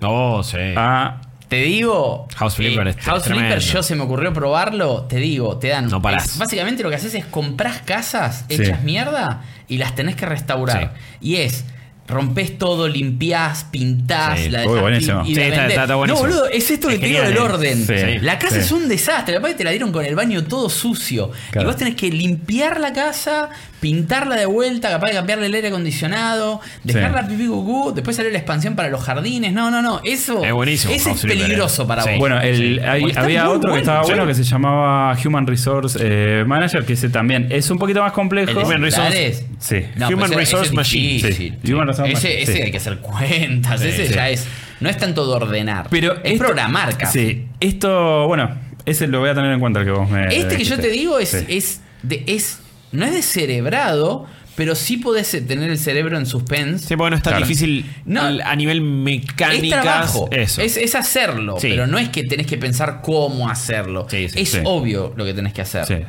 Oh, sí. ah, Te digo. House Flipper es House. Flipper, yo se me ocurrió probarlo. Te digo, te dan. No parás. básicamente lo que haces es compras casas Sí. hechas mierda y las tenés que restaurar. Y es. Rompes todo, limpiás, pintás, Sí. la Uy, buenísimo. y Sí, la está- está No, buenísimo. boludo, es esto Es que te digo del eh. orden. La casa es un desastre. Capaz que te la dieron con el baño todo sucio. Claro. Y vos tenés que limpiar la casa, pintarla de vuelta, capaz de cambiarle el aire acondicionado, dejarla Sí. pipí cucú, después sale la expansión para los jardines. No, no, no. Eso Es buenísimo, Ese es House Flipper, peligroso eh. para Sí. vos. Bueno, el, hay- había otro que estaba sí. bueno que se llamaba Human Resource eh, Manager, que ese también es un poquito más complejo. El Human Resource- celulares. Sí. No, Human Resource Machine. difícil. Sí. Human Resource ese, Machine, ese sí. hay que hacer cuentas. Sí, ese sí. ya es. No es tanto de ordenar. Pero es esto- programar casi. Sí, esto, bueno, ese lo voy a tener en cuenta el que vos me. Este que yo te digo es, Sí. es, de, es. No es descerebrado, pero sí podés tener el cerebro en suspense. Sí, porque no es tan Claro. difícil No. a nivel es mecánica. trabajo. Eso. Es, es hacerlo. Sí. Pero no es que tenés que pensar cómo hacerlo. Sí, sí, es obvio lo que tenés que hacer.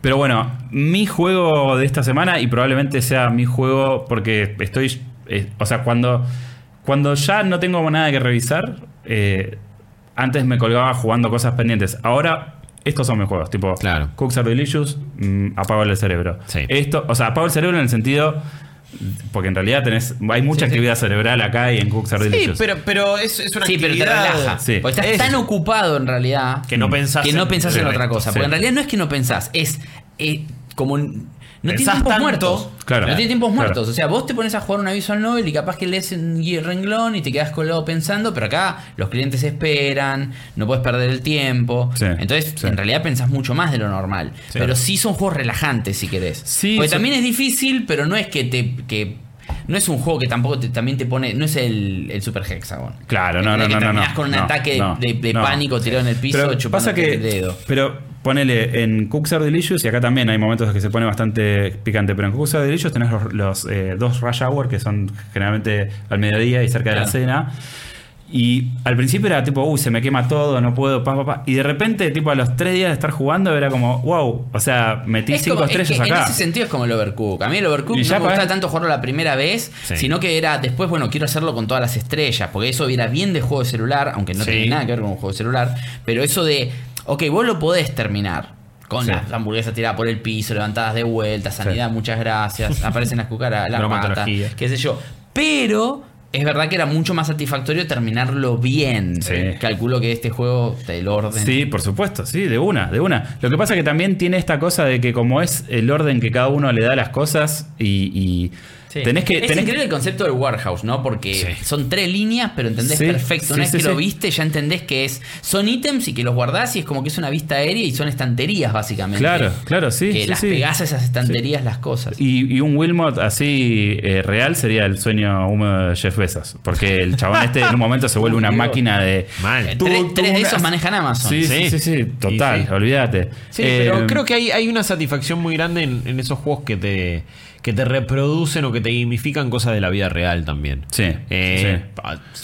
Pero bueno, mi juego de esta semana, y probablemente sea mi juego porque estoy. eh, o sea, cuando, cuando ya no tengo nada que revisar, eh, antes me colgaba jugando cosas pendientes. Ahora, estos son mis juegos. Tipo, Claro. Cooks Are Delicious, mm, apago el cerebro. Sí. Esto, o sea, apago el cerebro en el sentido. Porque en realidad tenés, hay mucha Sí, sí. actividad cerebral acá y en Cooks Are Sí, Delicious. pero, pero es, es una Sí, pero te actividad relaja. Sí. Porque estás Es- tan ocupado en realidad Que no pensás que no en- pensás en, en otra cosa. sí. Porque en realidad no es que no pensás, es eh, como. No tiene tiempos tanto. muertos. Claro. No tiene tiempos Claro. muertos. O sea, vos te pones a jugar una visual novel y capaz que lees un renglón y te quedas colgado pensando, pero acá los clientes esperan, no puedes perder el tiempo. Sí, Entonces, sí. en realidad pensás mucho más de lo normal. Sí. Pero sí son juegos relajantes si querés. Sí, Porque también es difícil, pero no es que te. Que, no es un juego que tampoco te- también te pone. No es el, el Super Hexagon. Claro, no, no, no, no. con un no, ataque no, de, pánico tirado en el piso, Pero pasa que, el dedo. Pero ponele en Cooks Are Delicious, y acá también hay momentos que se pone bastante picante, pero en Cooks Are Delicious tenés los, los, eh, dos rush hour que son generalmente al mediodía y cerca de la cena. Y al principio era tipo, uy, se me quema todo, no puedo, pa, pa, pa. Y de repente, tipo, a los tres días de estar jugando, era como, wow, o sea, metí Es cinco como- es estrellas que En acá. ese sentido es como el Overcook. A mí el Overcook no ya me gusta para- tanto jugarlo la primera vez, Sí. sino que era después, bueno, quiero hacerlo con todas las estrellas, porque eso era bien de juego de celular, aunque no Sí. tiene nada que ver con un juego de celular, pero eso de, ok, vos lo podés terminar. Con Sí. las hamburguesas tiradas por el piso, levantadas de vuelta, sanidad, muchas gracias, aparecen las cucaras, las Bromatología. qué sé yo. Pero es verdad que era mucho más satisfactorio terminarlo bien. Sí. Calculo que este juego del orden. Sí, por supuesto, sí, de una, de una. Lo que pasa es que también tiene esta cosa de que como es el orden que cada uno le da a las cosas y, y Sí. tenés que... es tenés increíble el concepto del warehouse, ¿no? Porque Sí. son tres líneas, pero entendés Sí, perfecto. Una sí, vez sí, que lo viste, ya entendés que es son ítems y que los guardás y es como que es una vista aérea y son estanterías, básicamente. Claro, claro, sí. Que sí, las sí. pegás a esas estanterías las cosas. Y, y un Wilmot así eh, real sería el sueño húmedo de Jeff Bezos. Porque el chabón este en un momento se vuelve una máquina de. Mal. Eh, Tú- tres, tú tres de esos manejan Amazon. Sí, sí, sí, sí, total, olvídate. Sí, Eh, pero creo que hay, hay una satisfacción muy grande en, en esos juegos que te, que te reproducen o que te gamifican cosas de la vida real también. Sí, Eh,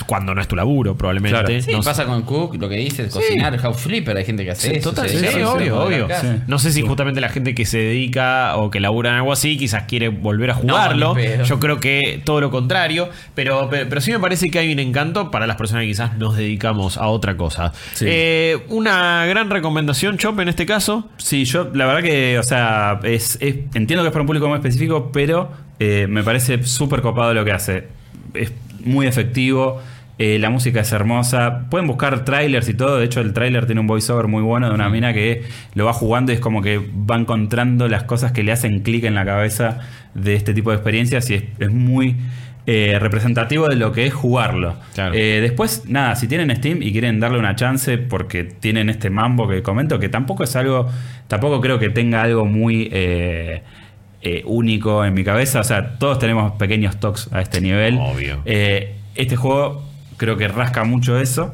Cuando no es tu laburo, probablemente. Claro. Sí, No sé. pasa con Cook, lo que dices, cocinar, House Flipper, hay gente que hace Sí, eso. total, sí, obvio, obvio. No sé si justamente la gente que se dedica o que labura en algo así quizás quiere volver a jugarlo. Yo creo que todo lo contrario. Pero, pero, pero sí me parece que hay un encanto para las personas que quizás nos dedicamos a otra cosa. Sí. Eh, una gran recomendación, Chop, en este caso. Sí, yo la verdad que, o sea, es, es- entiendo que es para un público muy específico, pero eh, me parece súper copado lo que hace. Es muy efectivo, eh, la música es hermosa. Pueden buscar trailers y todo. De hecho, el trailer tiene un voiceover muy bueno de una mina que lo va jugando y es como que va encontrando las cosas que le hacen clic en la cabeza de este tipo de experiencias y es, es muy eh, representativo de lo que es jugarlo. Claro. Eh, después, nada, si tienen Steam y quieren darle una chance porque tienen este mambo que comento, que tampoco es algo, tampoco creo que tenga algo muy eh, eh, único en mi cabeza. O sea, todos tenemos pequeños talks a este nivel. Obvio. Eh, este juego creo que rasca mucho eso.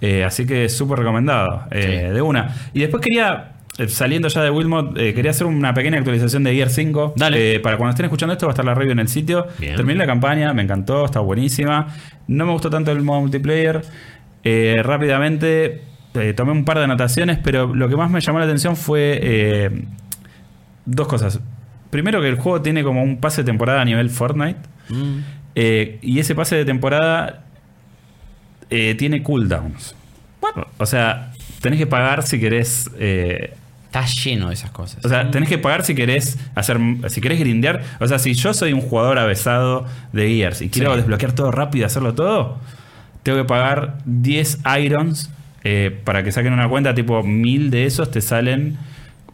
eh, así que súper recomendado. Sí. De una. Y después quería. Saliendo ya de Wilmot, quería hacer una pequeña actualización de Gear 5. Dale. Para cuando estén escuchando esto, va a estar la review en el sitio. Bien. Terminé la campaña, me encantó, está buenísima. No me gustó tanto el modo multiplayer. Rápidamente tomé un par de anotaciones, pero lo que más me llamó la atención fue dos cosas. Primero que el juego tiene como un pase de temporada a nivel Fortnite. Eh, y ese pase de temporada eh, tiene cooldowns. O sea, tenés que pagar si querés. eh, Está lleno de esas cosas. o sea, tenés que pagar si querés hacer. Si querés grindear. O sea, si yo soy un jugador avesado de Gears y quiero Sí. desbloquear todo rápido y hacerlo todo, tengo que pagar 10 irons eh, para que saquen una cuenta, tipo 1000 de esos te salen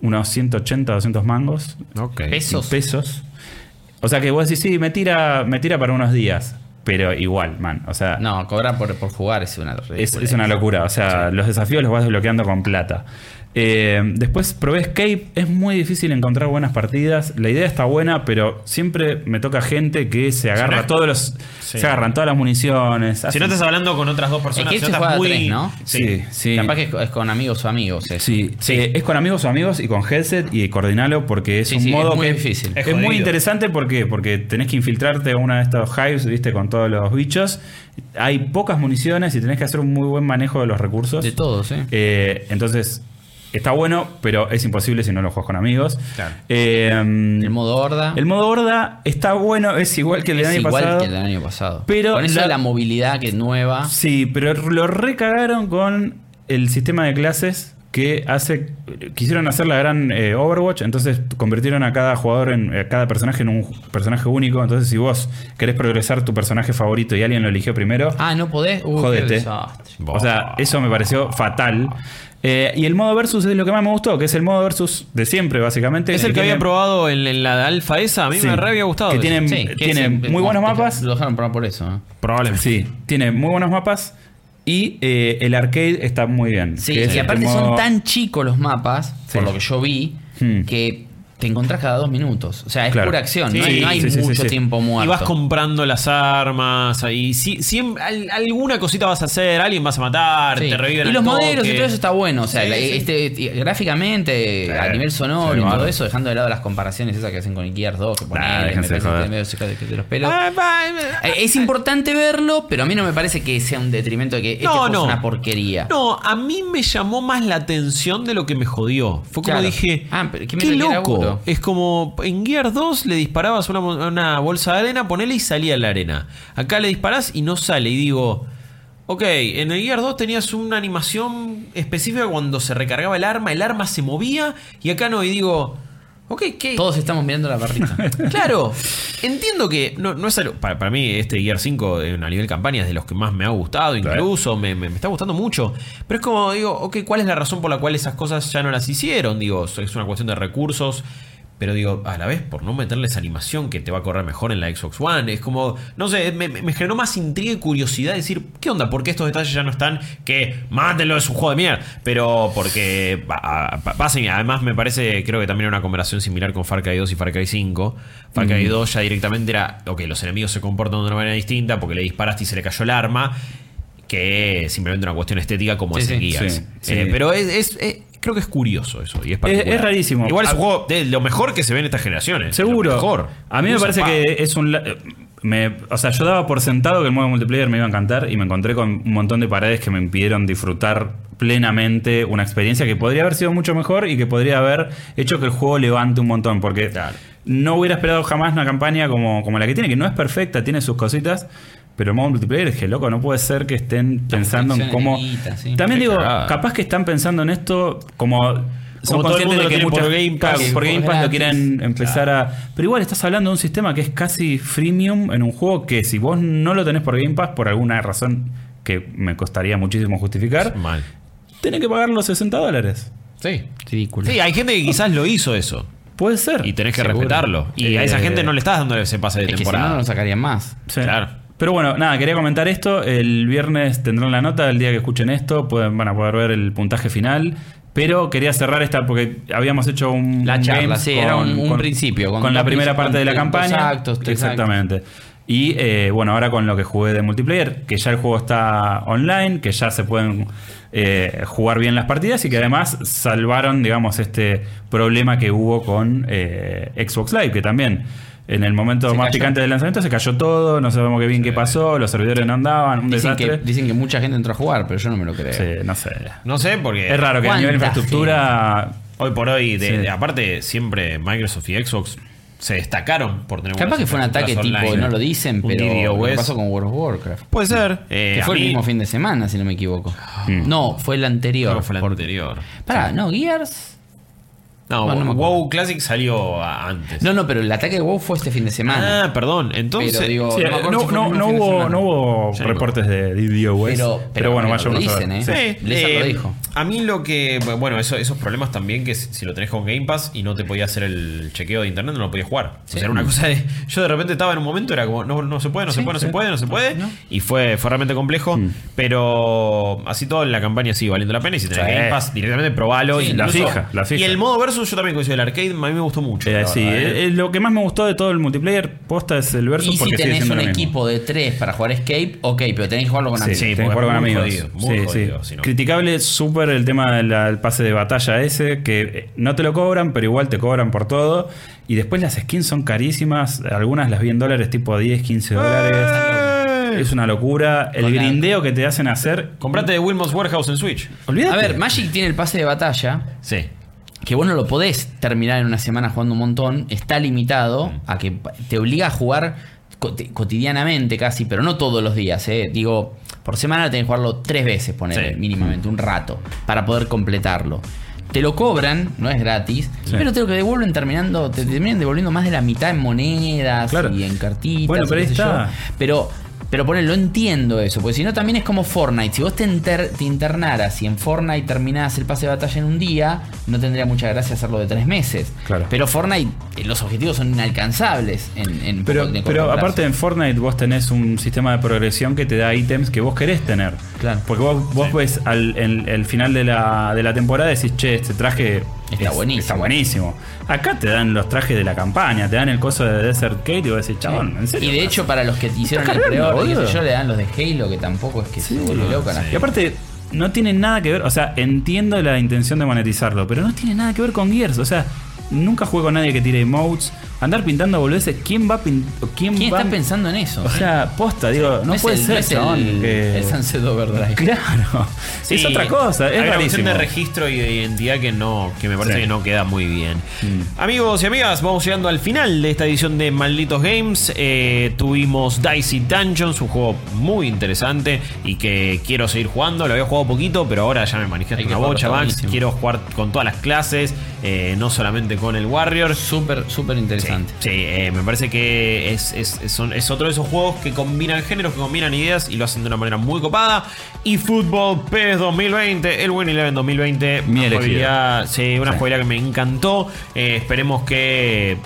unos 180, 200 mangos. Ok. Pesos. Pesos. O sea que vos decís, sí, me tira, me tira para unos días. Pero igual, man. O sea, No, cobrar por, por jugar es una es, ridiculez. es una locura. O sea, los desafíos los vas desbloqueando con plata. Eh, después probé Escape. Es muy difícil encontrar buenas partidas. La idea está buena, pero siempre me toca gente que se agarra no- todos los. Sí. Se agarran todas las municiones. Si hacen- no estás hablando con otras dos Es personas, que si no estás muy. tres, ¿no? Sí, sí. Capaz que es, es con amigos o amigos. eso. Sí, Eh, es con amigos o amigos y con headset y coordinalo porque es Sí, un sí, modo es muy que difícil. Es, Es muy interesante porque, porque tenés que infiltrarte a una de estos hives, viste, con todos los bichos. Hay pocas municiones y tenés que hacer un muy buen manejo de los recursos. De todos, ¿eh? Eh, entonces, está bueno, pero es imposible si no lo juegas con amigos. Claro. Eh, El modo horda. el modo horda está bueno, es igual que el del es año igual pasado. que el del año pasado. Pero Con eso la- de la movilidad que es nueva. Sí, pero lo recagaron con el sistema de clases que hace. Quisieron hacer la gran eh, Overwatch, entonces convirtieron a cada jugador, en, a cada personaje en un personaje único. Entonces, si vos querés progresar tu personaje favorito y alguien lo eligió primero, Ah, no podés. Uh, qué jodete. O sea, eso me pareció fatal. Eh, y el modo versus es lo que más me gustó, que es el modo versus de siempre, básicamente. Es el que había tiene- probado en, en la alfa esa. A mí Sí. me re había gustado. Que eso. tiene- Sí, que tiene muy buenos mapas. Lo dejaron probar por eso. ¿eh? Probablemente. Sí, tiene muy buenos mapas. Y eh, el arcade está muy bien. Sí, y este aparte modo- son tan chicos los mapas, Sí. por lo que yo vi, Hmm. que te encontrás cada dos minutos. O sea, es Claro. pura acción, no Sí, hay, no hay sí, sí, sí, mucho sí. tiempo muerto. Y vas comprando las armas. Y si, siempre, al- alguna cosita vas a hacer. Alguien vas a matar. Sí. Te reviven y los toque. modelos y todo eso está bueno. O sea, Sí, la- sí. este, gráficamente, a nivel sonoro sí, y todo eso, dejando de lado las comparaciones esas que hacen con el Gears 2, que ponen, Nah, me de parece medio cae de los pelos. Ah, Eh, Es importante verlo, pero a mí no me parece que sea un detrimento de que este No, juego no. es una porquería. No, a mí me llamó más la atención de lo que me jodió. Fue como Claro. dije, Ah, pero ¿qué qué, me loco. Es como en Gear 2 le disparabas una, una bolsa de arena, ponele y salía la arena. Acá le disparás y no sale. Y digo, ok, en el Gear 2 tenías una animación específica cuando se recargaba el arma, el arma se movía y acá no. Y digo, ok, ¿qué? Todos estamos mirando la barrita. Claro, entiendo que no, no es algo. Para, para mí, este Gear 5 eh, a nivel campaña es de los que más me ha gustado, Claro. incluso me, me- me está gustando mucho. Pero es como, digo, ok, ¿cuál es la razón por la cual esas cosas ya no las hicieron? Digo, es una cuestión de recursos. Pero digo, a la vez, por no meterles animación que te va a correr mejor en la Xbox One, es como, no sé, me, generó más intriga y curiosidad de decir, ¿qué onda? ¿Por qué estos detalles ya no están? Que mátenlo, es un juego de mierda. Pero porque pa- pa- pasen, además me parece, creo que también era una conversación similar con Far Cry 2 y Far Cry 5. Far Cry 2 ya directamente era, ok, los enemigos se comportan de una manera distinta porque le disparaste y se le cayó el arma. Que es simplemente una cuestión estética como Sí, sí. Gears. Sí, sí. Eh, pero es, es- es- creo que es curioso eso. Y es, particular. es rarísimo. Igual es un A- juego de lo mejor que se ve en estas generaciones. Seguro. Lo mejor. A mí me parece que es un. Me, o sea, yo daba por sentado que el modo multiplayer me iba a encantar y me encontré con un montón de paredes que me impidieron disfrutar plenamente una experiencia que podría haber sido mucho mejor y que podría haber hecho que el juego levante un montón. Porque Claro. no hubiera esperado jamás una campaña como, como la que tiene, que no es perfecta, tiene sus cositas. Pero el modo multiplayer es que loco, no puede ser que estén pensando en cómo. sí. También digo, capaz que están pensando en esto como. Son todo el conscientes mundo de que muchas por Game Pass. por Game Pass lo quieren empezar a. Pero igual estás hablando de un sistema que es casi freemium en un juego que si vos no lo tenés por Game Pass, por alguna razón que me costaría muchísimo justificar, Mal. tenés que pagar los 60 dólares. Sí. Ridículo. Sí, hay gente que quizás lo hizo eso. Puede ser. Y tenés que Seguro. respetarlo. Y a esa Eh, gente no le estás dando ese pase de es que si no, temporada. no lo sacarían más. Sí. Claro. Pero bueno, nada, quería comentar esto. El viernes tendrán la nota. El día que escuchen esto, pueden, van a poder ver el puntaje final. Pero quería cerrar esta porque habíamos hecho un. La charla, sí, era un- un principio, Con, con la primera parte de la con campaña. actos, exacto. Exactamente. Y eh, bueno, ahora con lo que jugué de multiplayer, que ya el juego está online, que ya se pueden eh, jugar bien las partidas y que además salvaron, digamos, este problema que hubo con eh, Xbox Live, que también en el momento Se más cayó. picante del lanzamiento se cayó todo, no sabemos qué bien qué pasó, los servidores no andaban, un Dicen desastre. que, dicen que mucha gente entró a jugar, pero yo no me lo creo. Sí, no sé. No sé, porque Es raro que a nivel de ¿Cuánta infraestructura. hoy por hoy, de- Sí. de- aparte, siempre Microsoft y Xbox se destacaron por tener Capaz que fue un ataque tipo, no lo dicen, pero lo pasó con World of Warcraft. Puede ser. eh, que a fue el mismo fin de semana, si no me equivoco. No, fue el anterior. Fue el Por- anterior. Pará, no, Gears. No, Bueno. WoW Classic salió a- antes. No, no, pero el ataque de WoW fue este fin de semana. Ah, perdón. Entonces. Pero digo, Sí, no no, si no- hubo, no hubo reportes de DDoS. Pero- pero bueno, vaya uno a dicen, saber. ¿eh? Sí. Eh, lo dijo. A mí lo que. Bueno, eso- esos problemas también que si si lo tenés con Game Pass y no te podía hacer el chequeo de internet, no lo podías jugar. O sea, era una cosa de. Yo de repente estaba en un momento, era como, no, no se puede, no se puede, no se puede, no se puede. No. Y fue, fue realmente complejo. Pero así todo en la campaña sigue valiendo la pena. Y si tenés Sí. Game Pass, directamente probalo. La fija, la fija. Y el modo versus, yo también coincido. El arcade a mí me gustó mucho. Eh, la sí, verdad, ¿eh? eh, lo que más me gustó de todo el multiplayer posta es el versus Y si porque sigue tenés un equipo de tres para jugar Escape, ok, pero tenés que jugarlo con Sí, amigos. sí, tenés que jugar con amigos. jodido, muy Sí, jodido, sí. si no. Criticable súper el tema del pase de batalla ese, que no te lo cobran, pero igual te cobran por todo. Y después las skins son carísimas, algunas las vi en dólares tipo 10, 15 dólares. Eh. Es una locura. El Con la- grindeo que te hacen hacer. Comprate de Wilmos Warehouse en Switch. Olvídate. A ver, Magic tiene el pase de batalla, Sí. Que vos no lo podés terminar en una semana jugando un montón, está limitado a que te obliga a jugar coti- cotidianamente casi, pero no todos los días. ¿eh? Digo, por semana tenés que jugarlo tres veces, poner Sí. mínimamente, un rato, para poder completarlo. Te lo cobran, no es gratis, Sí. pero te lo que devuelven terminando, te terminan devolviendo más de la mitad en monedas Claro. y en cartitas. Bueno, pero está. Pero, pero ponele, lo entiendo eso, porque si no también es como Fortnite. Si vos te, te internaras y en Fortnite terminás el pase de batalla en un día, no tendría mucha gracia hacerlo de tres meses. Claro. Pero Fortnite, eh, los objetivos son inalcanzables en, en Pero, de pero plazo. aparte en Fortnite vos tenés un sistema de progresión que te da ítems que vos querés tener. Claro. Porque vos, vos ves al en- el final de la, de la temporada y decís, che, este traje Está buenísimo. está buenísimo. Acá te dan los trajes de la campaña, te dan el coso de Desert Gate y vos decís, chabón, ¿en serio? Y de hecho, para los que hicieron el boludo. yo, le dan los de Halo, que tampoco es que se vuelve loca la Y aparte, no tiene nada que ver, o sea, entiendo la intención de monetizarlo, pero no tiene nada que ver con Gears. O sea, nunca juego con nadie que tire emotes. Andar pintando boludeces, ¿quién va a ¿Quién, ¿Quién va está pensando en eso? O sea, posta, digo, no, es puede el- ser, es chabón, el, que- el Sunset Overdrive. Claro, Sí, es otra cosa, es Hay una de registro y de identidad que no, que me parece Sí. que no queda muy bien. Amigos y amigas, vamos llegando al final de esta edición de Malditos Games. Eh, tuvimos Dicey Dungeons, un juego muy interesante y que quiero seguir jugando. Lo había jugado poquito, pero ahora ya me manejé una bocha, buenísimo. Quiero jugar con todas las clases, eh, no solamente con el Warrior. Súper, súper Sí, interesante. sí, eh, me parece que es, es, es- es otro de esos juegos que combinan géneros, que combinan ideas y lo hacen de una manera muy copada. Y Fútbol PES 2020, el Win Eleven 2020, Mi una jugabilidad, sí, una Sí. jugabilidad que me encantó. Eh, esperemos que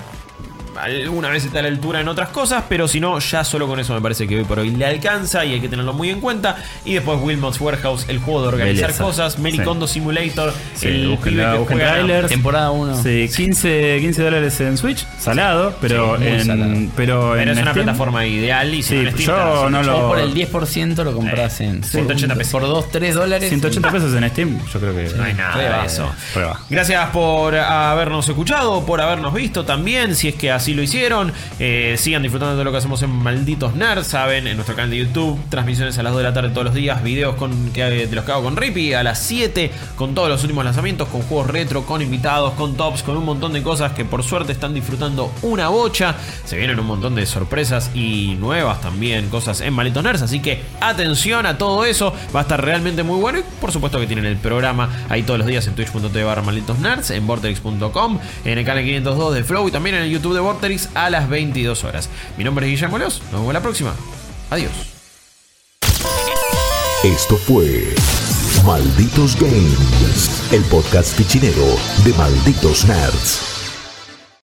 alguna vez esté a la altura en otras cosas, pero si no, ya solo con eso me parece que hoy por hoy le alcanza y hay que tenerlo muy en cuenta. Y después Wilmot's Warehouse, el juego de organizar Belleza. cosas, Mericondo Simulator, Sí, el búsquenla, pibe que trailers. Temporada 1. Sí, 15, 15 dólares en Switch, salado, pero Sí, en, salado. pero, Pero en es una Steam- plataforma ideal y si Sí, no en Steam, yo está no lo- Vos por el 10% lo compras en 180 por, pesos. por 2, 3 dólares. 180 pesos en Steam, yo creo que No hay nada Prueba, de eso. Prueba. Gracias por habernos escuchado, por habernos visto también, si es que así lo hicieron. Eh, sigan disfrutando de lo que hacemos en Malditos Nerds, saben, en nuestro canal de YouTube, transmisiones a las 2 de la tarde todos los días, videos con, que, de los que hago con Rippy a las 7, con todos los últimos lanzamientos, con juegos retro, con invitados, con tops, con un montón de cosas que por suerte están disfrutando una bocha. Se vienen un montón de sorpresas y nuevas también, cosas en Malditos Nerds, así que atención a todo eso, va a estar realmente muy bueno y por supuesto que tienen el programa ahí todos los días en twitch.tv barra malditos nerds, en vorterix.com, en el canal 502 de Flow y también en el YouTube de A las 22 horas. Mi nombre es Guillermo Leos, nos vemos la próxima. Adiós. Esto fue Malditos Games, el podcast fichinero de Malditos Nerds.